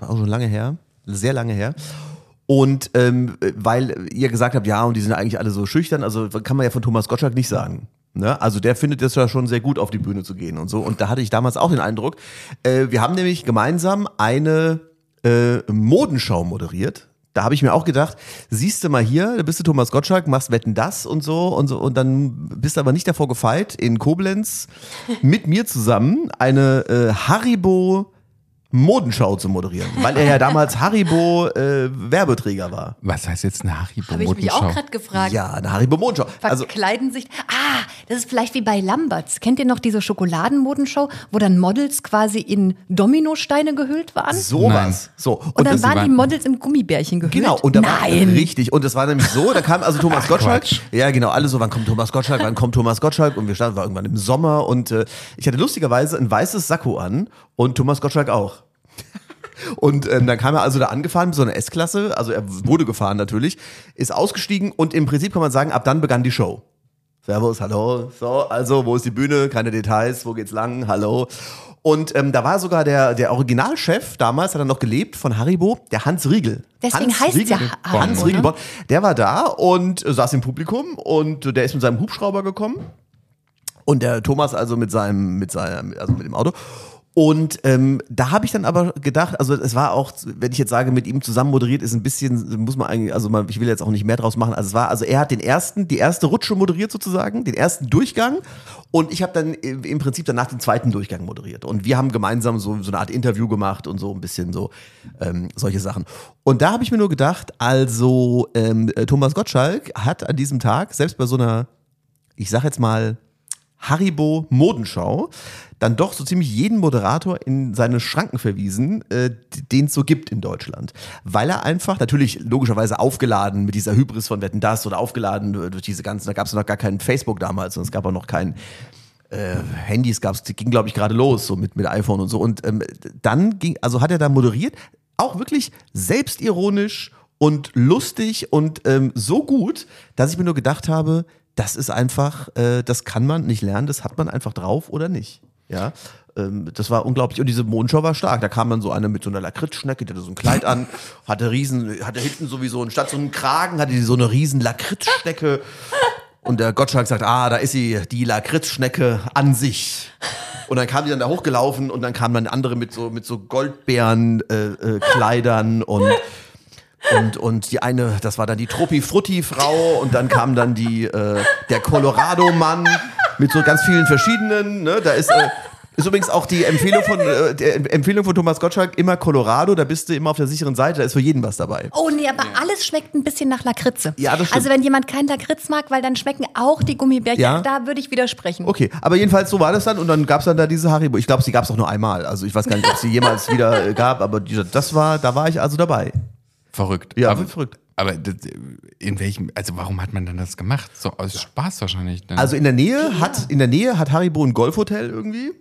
auch schon lange her, sehr lange her. Und ähm, weil ihr gesagt habt, ja, und die sind eigentlich alle so schüchtern, also kann man ja von Thomas Gottschalk nicht sagen. Ne? Also der findet es ja schon sehr gut, auf die Bühne zu gehen und so. Und da hatte ich damals auch den Eindruck, äh, wir haben nämlich gemeinsam eine äh, Modenschau moderiert. Da habe ich mir auch gedacht, siehst du mal hier, da bist du Thomas Gottschalk, machst Wetten das und so und so und dann bist du aber nicht davor gefeit, in Koblenz mit mir zusammen eine äh, Haribo Modenschau zu moderieren, weil er ja damals Haribo äh, Werbeträger war. Was heißt jetzt eine Haribo Habe ich mich auch Modenschau? gerade gefragt. Ja, eine Haribo Modenschau. Also Verkleiden sich. Ah, das ist vielleicht wie bei Lamberts. Kennt ihr noch diese Schokoladenmodenshow, wo dann Models quasi in Dominosteine gehüllt waren? sowas. So und dann das- waren die Models in Gummibärchen gehüllt. Genau, und da war Nein. richtig. Und das war nämlich so, da kam also Thomas Gottschalk. Quatsch. Ja, genau, alle so, wann kommt Thomas Gottschalk, wann kommt Thomas Gottschalk? Und wir standen, war irgendwann im Sommer und äh, ich hatte lustigerweise ein weißes Sakko an und Thomas Gottschalk auch. Und ähm, dann kam er also da angefahren mit so einer S-Klasse, also er wurde gefahren natürlich, ist ausgestiegen und im Prinzip kann man sagen, ab dann begann die Show. Servus, hallo, so, also, wo ist die Bühne? Keine Details, wo geht's lang? Hallo. Und ähm, da war sogar der, der Originalchef, damals hat er noch gelebt, von Haribo, der Hans Riegel. Deswegen Hans heißt's ja Riegel, Haribo, Hans ne? Riegel. Der war da und äh, saß im Publikum und der ist mit seinem Hubschrauber gekommen. Und der Thomas also mit seinem, mit seinem, also mit dem Auto. Und ähm, da habe ich dann aber gedacht, also es war auch, wenn ich jetzt sage, mit ihm zusammen moderiert, ist ein bisschen, muss man eigentlich, also man, ich will jetzt auch nicht mehr draus machen. Also es war, also er hat den ersten, die erste Rutsche moderiert sozusagen, den ersten Durchgang. Und ich habe dann im Prinzip danach den zweiten Durchgang moderiert. Und wir haben gemeinsam so, so eine Art Interview gemacht und so ein bisschen so ähm, solche Sachen. Und da habe ich mir nur gedacht, also ähm, äh, Thomas Gottschalk hat an diesem Tag, selbst bei so einer, ich sag jetzt mal, Haribo Modenschau dann doch so ziemlich jeden Moderator in seine Schranken verwiesen, äh, den es so gibt in Deutschland. Weil er einfach, natürlich logischerweise aufgeladen mit dieser Hybris von Wetten Das oder aufgeladen durch diese ganzen, da gab es noch gar kein Facebook damals und es gab auch noch kein äh, Handys gab's, die ging glaube ich gerade los, so mit, mit iPhone und so. Und ähm, dann ging, also hat er da moderiert, auch wirklich selbstironisch und lustig und ähm, so gut, dass ich mir nur gedacht habe, das ist einfach, äh, das kann man nicht lernen, das hat man einfach drauf oder nicht. Ja, ähm, das war unglaublich. Und diese Mondshow war stark. Da kam dann so eine mit so einer Lakritzschnecke, die hatte so ein Kleid an, hatte riesen, hatte hinten sowieso, statt so einem Kragen, hatte die so eine riesen Lakritzschnecke. Und der Gottschalk sagt, ah, da ist sie, die Lakritzschnecke an sich. Und dann kam die dann da hochgelaufen und dann kamen dann andere mit so, mit so Goldbeeren-Kleidern äh, äh, und und, und die eine, das war dann die Tropi-Frutti-Frau und dann kam dann die, äh, der Colorado-Mann mit so ganz vielen verschiedenen, ne, da ist, äh, ist übrigens auch die Empfehlung von, äh, der Empfehlung von Thomas Gottschalk, immer Colorado, da bist du immer auf der sicheren Seite, da ist für jeden was dabei. Oh nee, aber alles schmeckt ein bisschen nach Lakritze. Ja, das stimmt. Also wenn jemand keinen Lakritz mag, weil dann schmecken auch die Gummibärchen, Ja. da würde ich widersprechen. Okay, aber jedenfalls so war das dann und dann gab's dann da diese Haribo. Ich glaube, sie gab's auch nur einmal. Also ich weiß gar nicht, ob sie jemals wieder äh, gab, aber die, das war, da war ich also dabei. Verrückt. Ja, aber, verrückt. Aber das- in welchem, also warum hat man dann das gemacht? So aus Spaß wahrscheinlich. Ne? Also in der Nähe hat in der Nähe hat Haribo ein Golfhotel irgendwie.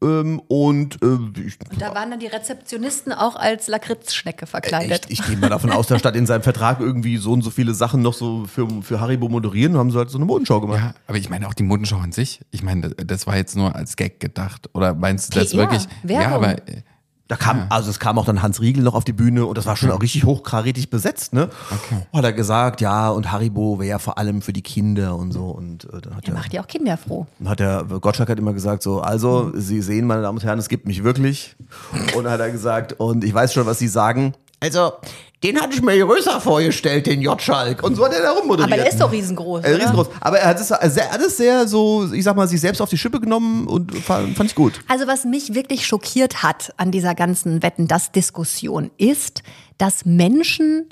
Ähm, und äh, ich, Da waren dann die Rezeptionisten auch als Lakritzschnecke verkleidet. ich, ich gehe mal davon aus, da stand in seinem Vertrag irgendwie so und so viele Sachen noch so für, für Haribo moderieren und haben sie halt so eine Modenschau gemacht. ja, aber ich meine auch die Modenschau an sich. Ich meine, das, das war jetzt nur als Gag gedacht. Oder meinst du das PR, wirklich? Ja, Werbung. aber äh, Da kam, also es kam auch dann Hans Riegel noch auf die Bühne und das war schon auch richtig hochkarätig besetzt, ne? Okay. Hat er gesagt, ja, und Haribo wäre ja vor allem für die Kinder und so. Und äh, dann hat Der er, macht ja auch Kinder froh. hat der Gottschalk hat immer gesagt so, also Sie sehen, meine Damen und Herren, es gibt mich wirklich. Und dann hat er gesagt, und ich weiß schon, was Sie sagen. Also, den hatte ich mir größer vorgestellt, den Jotschalk. Und so hat er da rummoderiert. Aber der ist doch riesengroß. Äh, riesengroß. Aber er hat es sehr, er hat es sehr so, ich sag mal, sich selbst auf die Schippe genommen und fand, fand ich gut. Also was mich wirklich schockiert hat an dieser ganzen Wetten, das Diskussion ist, dass Menschen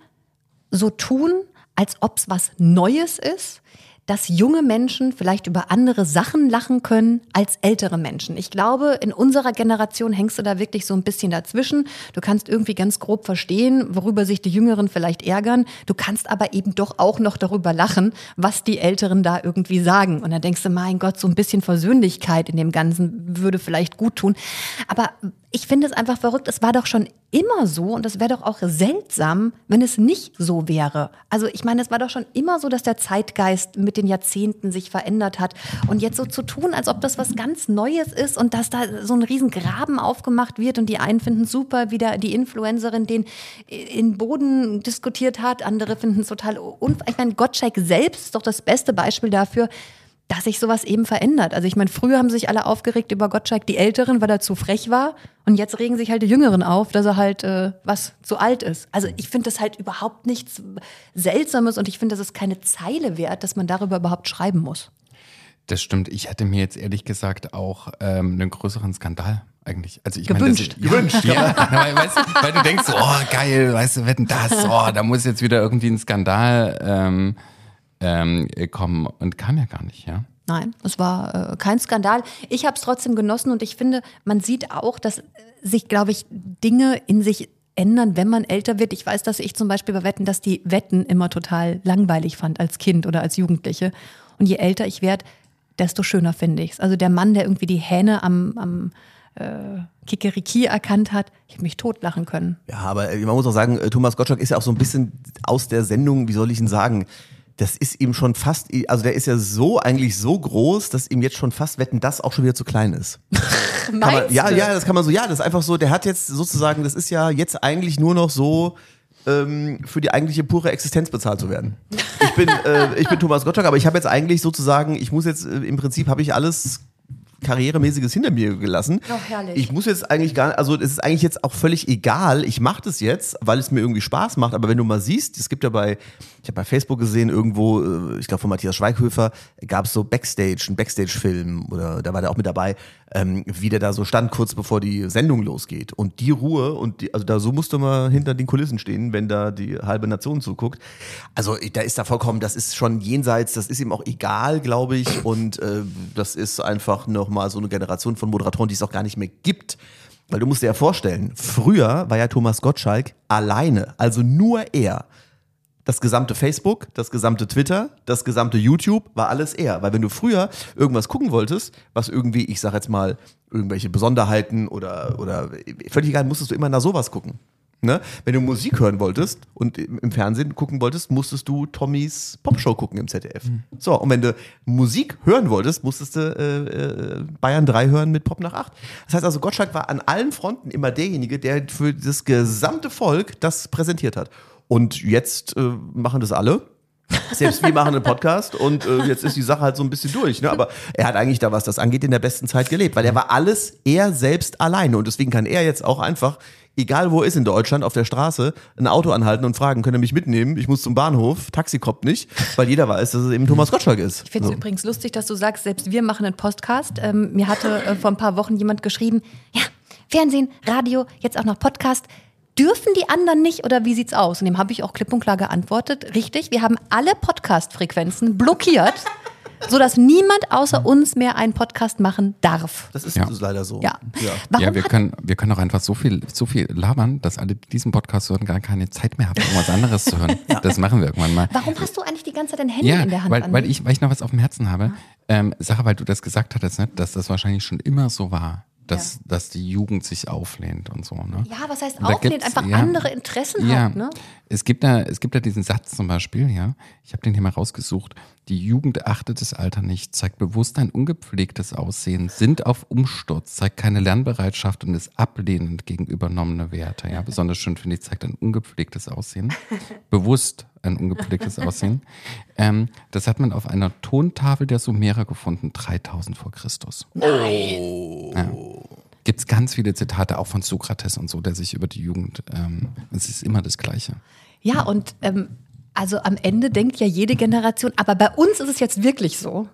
so tun, als ob es was Neues ist, dass junge Menschen vielleicht über andere Sachen lachen können als ältere Menschen. Ich glaube, in unserer Generation hängst du da wirklich so ein bisschen dazwischen. Du kannst irgendwie ganz grob verstehen, worüber sich die Jüngeren vielleicht ärgern. Du kannst aber eben doch auch noch darüber lachen, was die Älteren da irgendwie sagen. Und dann denkst du, mein Gott, so ein bisschen Versöhnlichkeit in dem Ganzen würde vielleicht gut tun. Aber ich finde es einfach verrückt. Es war doch schon immer so und es wäre doch auch seltsam, wenn es nicht so wäre. Also ich meine, es war doch schon immer so, dass der Zeitgeist mit den Jahrzehnten sich verändert hat. Und jetzt so zu tun, als ob das was ganz Neues ist und dass da so ein riesen Graben aufgemacht wird und die einen finden super, wie der, die Influencerin den in Boden diskutiert hat, andere finden es total unfair. Ich meine, Gottschalk selbst ist doch das beste Beispiel dafür, dass sich sowas eben verändert. Also ich meine, früher haben sich alle aufgeregt über Gottschalk, die Älteren, weil er zu frech war. Und jetzt regen sich halt die Jüngeren auf, dass er halt äh, was zu alt ist. Also ich finde das halt überhaupt nichts Seltsames und ich finde, das ist keine Zeile wert, dass man darüber überhaupt schreiben muss. das stimmt. Ich hätte mir jetzt ehrlich gesagt auch ähm, einen größeren Skandal eigentlich. Also ich Gewünscht. Meine, gewünscht, (laughs) ja. weil, weißt du, weil du denkst, so, oh geil, weißt du, wetten das, oh, da muss jetzt wieder irgendwie ein Skandal ähm, ähm, kommen und kam ja gar nicht, ja. Nein, es war äh, kein Skandal. Ich habe es trotzdem genossen und ich finde, man sieht auch, dass äh, sich, glaube ich, Dinge in sich ändern, wenn man älter wird. Ich weiß, dass ich zum Beispiel bei Wetten, dass die Wetten immer total langweilig fand als Kind oder als Jugendliche. Und je älter ich werde, desto schöner finde ich es. Also der Mann, der irgendwie die Hähne am, am äh, Kikeriki erkannt hat, ich hätte mich totlachen können. Ja, aber äh, man muss auch sagen, äh, Thomas Gottschalk ist ja auch so ein bisschen aus der Sendung, wie soll ich ihn sagen, das ist ihm schon fast, also der ist ja so eigentlich so groß, dass ihm jetzt schon fast wetten, das auch schon wieder zu klein ist. (laughs) Man, ja, ja, das kann man so, ja, das ist einfach so, der hat jetzt sozusagen, das ist ja jetzt eigentlich nur noch so, ähm, für die eigentliche pure Existenz bezahlt zu werden. Ich bin, äh, ich bin Thomas Gottschalk, aber ich habe jetzt eigentlich sozusagen, ich muss jetzt, äh, im Prinzip habe ich alles Karrieremäßiges hinter mir gelassen. Oh, herrlich. Ich muss jetzt eigentlich gar also es ist eigentlich jetzt auch völlig egal. Ich mache das jetzt, weil es mir irgendwie Spaß macht. Aber wenn du mal siehst, es gibt ja bei, ich habe bei Facebook gesehen, irgendwo, äh, ich glaube von Matthias Schweighöfer, gab es so Backstage, einen Backstage-Film, oder da war der auch mit dabei, ähm, wie der da so stand, kurz bevor die Sendung losgeht. Und die Ruhe, und die, also da so musste man hinter den Kulissen stehen, wenn da die halbe Nation zuguckt. Also da ist da vollkommen, das ist schon jenseits, das ist ihm auch egal, glaube ich. Und äh, das ist einfach nochmal so eine Generation von Moderatoren, die es auch gar nicht mehr gibt. Weil du musst dir ja vorstellen, früher war ja Thomas Gottschalk alleine, also nur er Das gesamte Facebook, das gesamte Twitter, das gesamte YouTube war alles er. Weil wenn du früher irgendwas gucken wolltest, was irgendwie, ich sag jetzt mal, irgendwelche Besonderheiten oder, oder völlig egal, musstest du immer nach sowas gucken. Ne? Wenn du Musik hören wolltest und im Fernsehen gucken wolltest, musstest du Tommys Popshow gucken im ZDF. So, und wenn du Musik hören wolltest, musstest du äh, äh, Bayern 3 hören mit Pop nach 8. Das heißt also, Gottschalk war an allen Fronten immer derjenige, der für das gesamte Volk das präsentiert hat. Und jetzt äh, machen das alle. Selbst wir machen einen Podcast und äh, jetzt ist die Sache halt so ein bisschen durch. Ne? Aber er hat eigentlich da, was das angeht, in der besten Zeit gelebt, weil er war alles er selbst alleine. Und deswegen kann er jetzt auch einfach, egal wo er ist in Deutschland, auf der Straße, ein Auto anhalten und fragen, könnt ihr mich mitnehmen? Ich muss zum Bahnhof, Taxi kommt nicht, weil jeder weiß, dass es eben Thomas Gottschalk ist. Ich finde es So. übrigens lustig, dass du sagst, selbst wir machen einen Podcast. Ähm, mir hatte äh, vor ein paar Wochen jemand geschrieben, ja, Fernsehen, Radio, jetzt auch noch Podcast. Dürfen die anderen nicht oder wie sieht's aus? Und dem habe ich auch klipp und klar geantwortet. Richtig, wir haben alle Podcast-Frequenzen blockiert, (laughs) sodass niemand außer uns mehr einen Podcast machen darf. Das ist Ja. ist leider so. Ja. ja. Warum ja, wir können, wir können auch einfach so viel, so viel labern, dass alle, die diesen Podcast hören, gar keine Zeit mehr haben, irgendwas anderes zu hören. (laughs) Das machen wir irgendwann mal. warum hast du eigentlich die ganze Zeit dein Handy Ja, in der Hand? weil, weil, ich, weil ich noch was auf dem Herzen habe. Ähm, Sache, weil du das gesagt hattest, ne, dass das wahrscheinlich schon immer so war, dass, dass die Jugend sich auflehnt und so. Ne? ja, was heißt auflehnt? Einfach ja. andere Interessen Ja, hat, ne? es gibt da, es gibt da diesen Satz zum Beispiel, ja. Ich habe den hier mal rausgesucht. Die Jugend achtet das Alter nicht, zeigt bewusst ein ungepflegtes Aussehen, sind auf Umsturz, zeigt keine Lernbereitschaft und ist ablehnend gegen übernommene Werte. Ja, (laughs) besonders schön finde ich, zeigt ein ungepflegtes Aussehen, bewusst ein ungepflegtes Aussehen. Ähm, das hat man auf einer Tontafel der Sumerer gefunden, 3000 vor Christus. Ja. Gibt es ganz viele Zitate auch von Sokrates und so, der sich über die Jugend, ähm, es ist immer das Gleiche. Ja, und ähm, also am Ende denkt ja jede Generation, aber bei uns ist es jetzt wirklich so.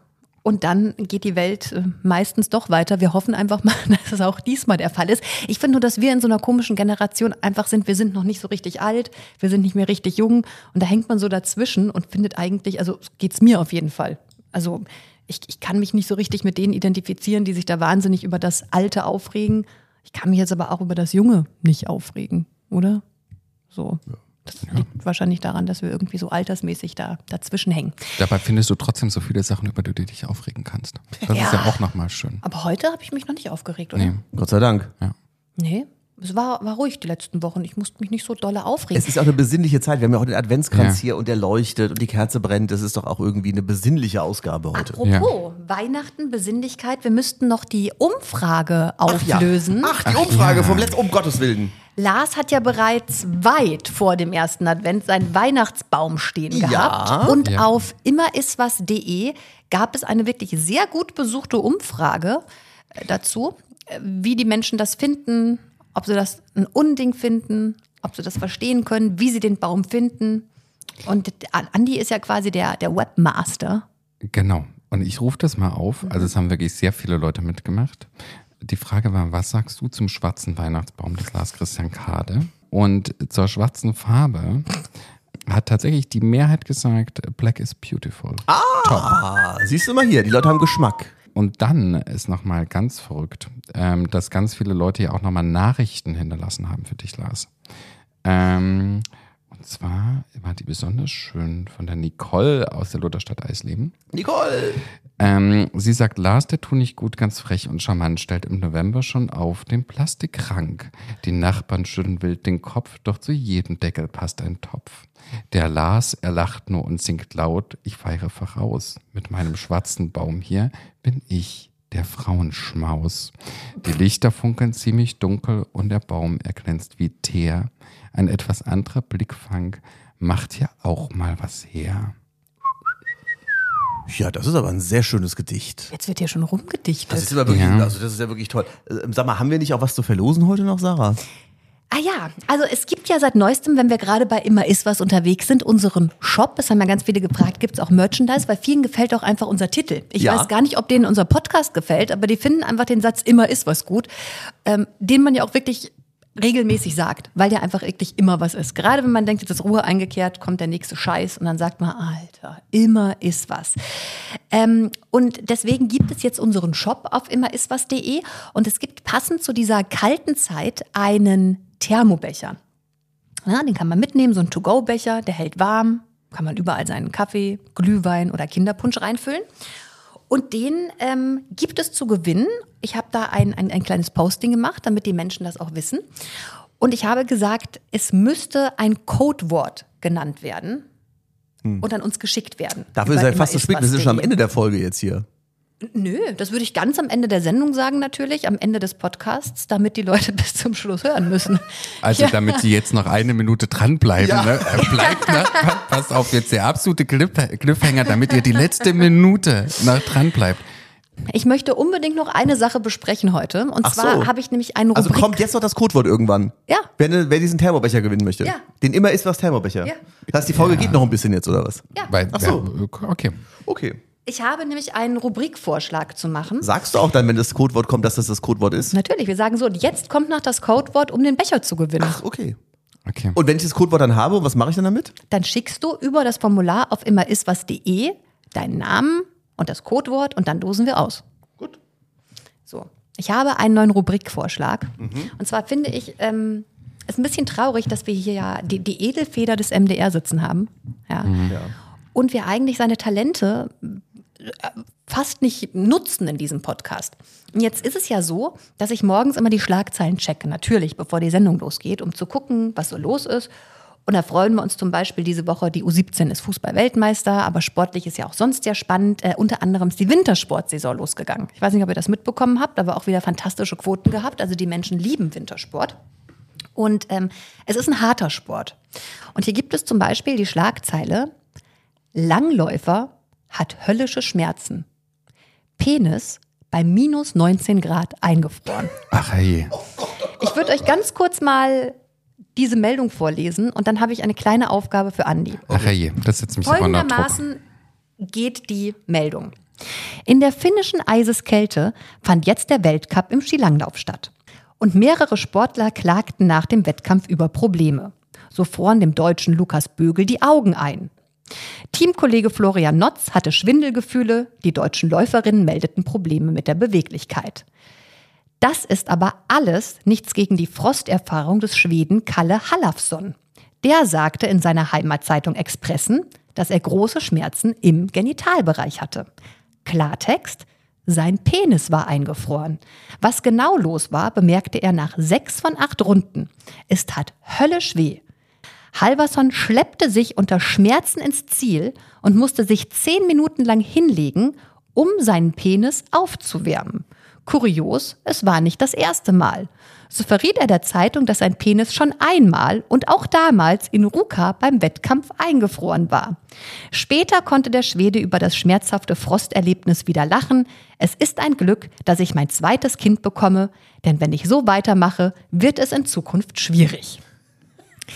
Und dann geht die Welt äh, meistens doch weiter. Wir hoffen einfach mal, (laughs) dass es auch diesmal der Fall ist. Ich finde nur, dass wir in so einer komischen Generation einfach sind. Wir sind noch nicht so richtig alt, wir sind nicht mehr richtig jung. Und da hängt man so dazwischen und findet eigentlich, also geht's mir auf jeden Fall. Also ich, ich kann mich nicht so richtig mit denen identifizieren, die sich da wahnsinnig über das Alte aufregen. Ich kann mich jetzt aber auch über das Junge nicht aufregen, oder? So. Das liegt wahrscheinlich daran, dass wir irgendwie so altersmäßig da dazwischen hängen. Dabei findest du trotzdem so viele Sachen, über die du dich aufregen kannst. Das ist ja auch nochmal schön. Aber heute habe ich mich noch nicht aufgeregt, oder? Nee. Gott sei Dank. Nee. Es war, war ruhig die letzten Wochen. Ich musste mich nicht so dolle aufregen. Es ist auch eine besinnliche Zeit. Wir haben ja auch den Adventskranz Ja. hier und der leuchtet und die Kerze brennt. Das ist doch auch irgendwie eine besinnliche Ausgabe heute. Apropos Weihnachten, Besinnlichkeit, wir müssten noch die Umfrage auflösen. Ach, die Umfrage vom letzten, um Gottes Willen. Lars hat ja bereits weit vor dem ersten Advent seinen Weihnachtsbaum stehen Ja. gehabt. Und Ja. auf immeriswas.de gab es eine wirklich sehr gut besuchte Umfrage äh, dazu, äh, wie die Menschen das finden, ob sie das ein Unding finden, ob sie das verstehen können, wie sie den Baum finden. Und Andi ist ja quasi der, der Webmaster. Genau. Und ich rufe das mal auf. Also es haben wirklich sehr viele Leute mitgemacht. Die Frage war, was sagst du zum schwarzen Weihnachtsbaum des Lars Christian Kade? Und zur schwarzen Farbe hat tatsächlich die Mehrheit gesagt, Black is beautiful. Ah, siehst du mal hier, die Leute haben Geschmack. Und dann ist nochmal ganz verrückt, ähm, dass ganz viele Leute ja auch nochmal Nachrichten hinterlassen haben für dich, Lars. Ähm, und zwar war die besonders schön von der Nicole aus der Lutherstadt Eisleben. Nicole. Ähm, sie sagt, Lars, der tut nicht gut, ganz frech und charmant, stellt im November schon auf den Plastikkrank. Die Nachbarn schütteln wild den Kopf, doch zu jedem Deckel passt ein Topf. Der Lars, er lacht nur und singt laut, ich feiere voraus. Mit meinem schwarzen Baum hier bin ich der Frauenschmaus. Die Lichter funkeln ziemlich dunkel und der Baum, er glänzt wie Teer. Ein etwas anderer Blickfang macht ja auch mal was her. Ja, das ist aber ein sehr schönes Gedicht. Jetzt wird hier schon rumgedichtet. Das ist aber wirklich, Ja. also das ist ja wirklich toll. Äh, Sag mal, haben wir nicht auch was zu verlosen heute noch, Sarah? Ah ja, also es gibt ja seit neuestem, wenn wir gerade bei Immer ist was unterwegs sind, unseren Shop. Es haben ja ganz viele gefragt, gibt es auch Merchandise? Weil vielen gefällt auch einfach unser Titel. Ich Ja. weiß gar nicht, ob denen unser Podcast gefällt, aber die finden einfach den Satz Immer ist was gut, ähm, den man ja auch wirklich regelmäßig sagt, weil der einfach wirklich immer was ist. Gerade wenn man denkt, jetzt ist Ruhe eingekehrt, kommt der nächste Scheiß und dann sagt man, Alter, immer ist was. Ähm, und deswegen gibt es jetzt unseren Shop auf immeriswas.de und es gibt passend zu dieser kalten Zeit einen Thermobecher. Ja, den kann man mitnehmen, so ein To-Go-Becher, der hält warm, kann man überall seinen Kaffee, Glühwein oder Kinderpunsch reinfüllen. Und den ähm, gibt es zu gewinnen. Ich habe da ein, ein, ein kleines Posting gemacht, damit die Menschen das auch wissen. Und ich habe gesagt, es müsste ein Codewort genannt werden und an uns geschickt werden. Dafür seid immer fast zu ist spät. Wir sind schon am DE. Ende der Folge jetzt hier. Nö, das würde ich ganz am Ende der Sendung sagen, natürlich, am Ende des Podcasts, damit die Leute (laughs) bis zum Schluss hören müssen. Also Ja. damit sie jetzt noch eine Minute dranbleiben. Ne? Äh, Bleibt noch, pass auf, jetzt der absolute Cliff- Cliffhanger, damit ihr die letzte Minute noch dran bleibt. Ich möchte unbedingt noch eine Sache besprechen heute. Und Ach zwar so. habe ich nämlich einen Also Rubrik. kommt jetzt noch das Codewort irgendwann. Ja. Wer, wer diesen Thermobecher gewinnen möchte. Ja. Den immer ist was Thermobecher. Ja. Das heißt, die Folge geht noch ein bisschen jetzt, oder was? ja. Weil, Ach so. ja, okay. Okay. Ich habe nämlich einen Rubrikvorschlag zu machen. Sagst du auch dann, wenn das Codewort kommt, dass das das Codewort ist? Natürlich, wir sagen so, und jetzt kommt noch das Codewort, um den Becher zu gewinnen. Ach, okay. okay. Und wenn ich das Codewort dann habe, was mache ich dann damit? Dann schickst du über das Formular auf immeriswas.de deinen Namen und das Codewort und dann losen wir aus. Gut. So, ich habe einen neuen Rubrikvorschlag. Und zwar finde ich, ähm, ist ein bisschen traurig, dass wir hier ja die, die Edelfeder des MDR sitzen haben. Ja. Ja. Und wir eigentlich seine Talente äh, fast nicht nutzen in diesem Podcast. Und jetzt ist es ja so, dass ich morgens immer die Schlagzeilen checke, natürlich, bevor die Sendung losgeht, um zu gucken, was so los ist. Und da freuen wir uns zum Beispiel diese Woche, die U17 ist Fußball-Weltmeister, aber sportlich ist ja auch sonst sehr spannend. Äh, unter anderem ist die Wintersportsaison losgegangen. Ich weiß nicht, ob ihr das mitbekommen habt, aber auch wieder fantastische Quoten gehabt. Also die Menschen lieben Wintersport. Und ähm, es ist ein harter Sport. Und hier gibt es zum Beispiel die Schlagzeile, Langläufer hat höllische Schmerzen. Penis bei minus 19 Grad eingefroren. Ach hey. Ich würde euch ganz kurz mal diese Meldung vorlesen und dann habe ich eine kleine Aufgabe für Andi. Ach hey. Das setzt mich. Folgendermaßen geht die Meldung. In der finnischen Eiseskälte fand jetzt der Weltcup im Skilanglauf statt. Und mehrere Sportler klagten nach dem Wettkampf über Probleme. So froren dem deutschen Lukas Bögel die Augen ein. Teamkollege Florian Notz hatte Schwindelgefühle, die deutschen Läuferinnen meldeten Probleme mit der Beweglichkeit. Das ist aber alles nichts gegen die Frosterfahrung des Schweden Kalle Hallafsson. Der sagte in seiner Heimatzeitung Expressen, dass er große Schmerzen im Genitalbereich hatte. Klartext, sein Penis war eingefroren. Was genau los war, bemerkte er nach sechs von acht Runden. Es tat höllisch weh. Halverson schleppte sich unter Schmerzen ins Ziel und musste sich zehn Minuten lang hinlegen, um seinen Penis aufzuwärmen. Kurios, es war nicht das erste Mal. So verriet er der Zeitung, dass sein Penis schon einmal und auch damals in Ruka beim Wettkampf eingefroren war. Später konnte der Schwede über das schmerzhafte Frosterlebnis wieder lachen. Es ist ein Glück, dass ich mein zweites Kind bekomme, denn wenn ich so weitermache, wird es in Zukunft schwierig.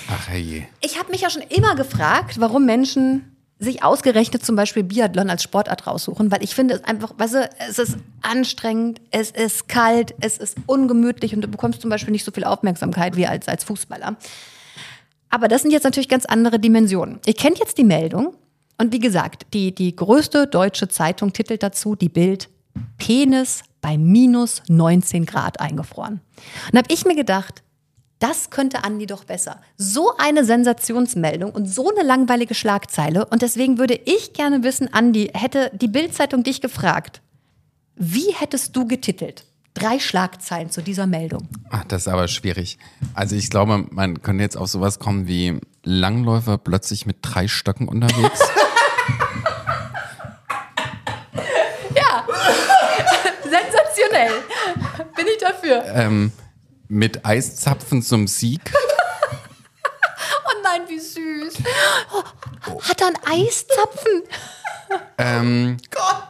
Ach hey. Ich habe mich ja schon immer gefragt, warum Menschen sich ausgerechnet zum Beispiel Biathlon als Sportart raussuchen, weil ich finde es einfach, weißt du, es ist anstrengend, es ist kalt, es ist ungemütlich und du bekommst zum Beispiel nicht so viel Aufmerksamkeit wie als, als Fußballer. Aber das sind jetzt natürlich ganz andere Dimensionen. Ihr kennt jetzt die Meldung und wie gesagt, die, die größte deutsche Zeitung titelt dazu die Bild Penis bei minus 19 Grad eingefroren. Und habe ich mir gedacht, das könnte Andi doch besser. So eine Sensationsmeldung und so eine langweilige Schlagzeile. Und deswegen würde ich gerne wissen, Andi, hätte die Bildzeitung dich gefragt, wie hättest du getitelt? Drei Schlagzeilen zu dieser Meldung. Ach, das ist aber schwierig. Also ich glaube, man könnte jetzt auf sowas kommen wie Langläufer plötzlich mit drei Stöcken unterwegs. (laughs) (laughs) Sensationell. Bin ich dafür. ähm, mit Eiszapfen zum Sieg. (laughs) Oh nein, wie süß. Oh, hat er einen Eiszapfen? Ähm,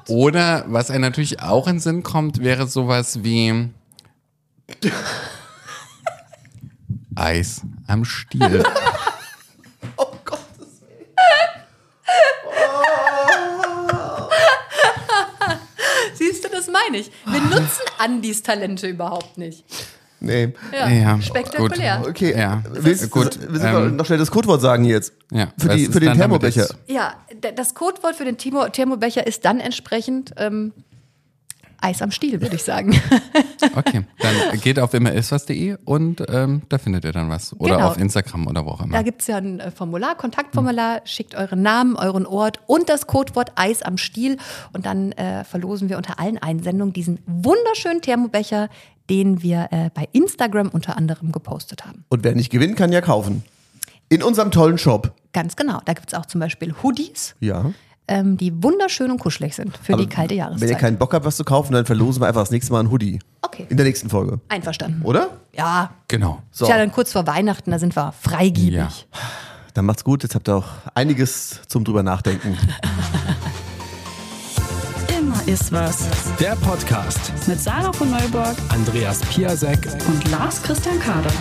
Oder was einem natürlich auch in den Sinn kommt, wäre sowas wie Eis am Stiel. (laughs) Oh Gott. Siehst du, das meine ich. Wir nutzen Andis Talente überhaupt nicht. Nee. Ja, Ja, spektakulär. gut. Okay. Ja. Willst, Gut, Willst du ähm, noch schnell das Codewort sagen jetzt? Ja, Für, die, für den Thermobecher. Ja, das Codewort für den Timo- Thermobecher ist dann entsprechend ähm, Eis am Stiel, würde ich sagen. (laughs) Okay, dann geht auf immeriswas.de und ähm, da findet ihr dann was. Oder Genau. auf Instagram oder wo auch immer. Da gibt es ja ein äh, Formular, Kontaktformular, schickt euren Namen, euren Ort und das Codewort Eis am Stiel und dann äh, verlosen wir unter allen Einsendungen diesen wunderschönen Thermobecher, den wir äh, bei Instagram unter anderem gepostet haben. Und wer nicht gewinnt, kann ja kaufen. In unserem tollen Shop. Ganz genau. Da gibt es auch zum Beispiel Hoodies, Ja. ähm, die wunderschön und kuschelig sind für die kalte Jahreszeit. Wenn ihr keinen Bock habt, was zu kaufen, dann verlosen wir einfach das nächste Mal ein Hoodie. Okay. In der nächsten Folge. Einverstanden. Oder? Ja, Genau. So. ist ja dann kurz vor Weihnachten, da sind wir freigiebig. Ja. Dann macht's gut. Jetzt habt ihr auch einiges zum drüber nachdenken. (laughs) Ist was. Der Podcast. Mit Sarah von Neuburg Andreas Piasek und Lars Christian Kader.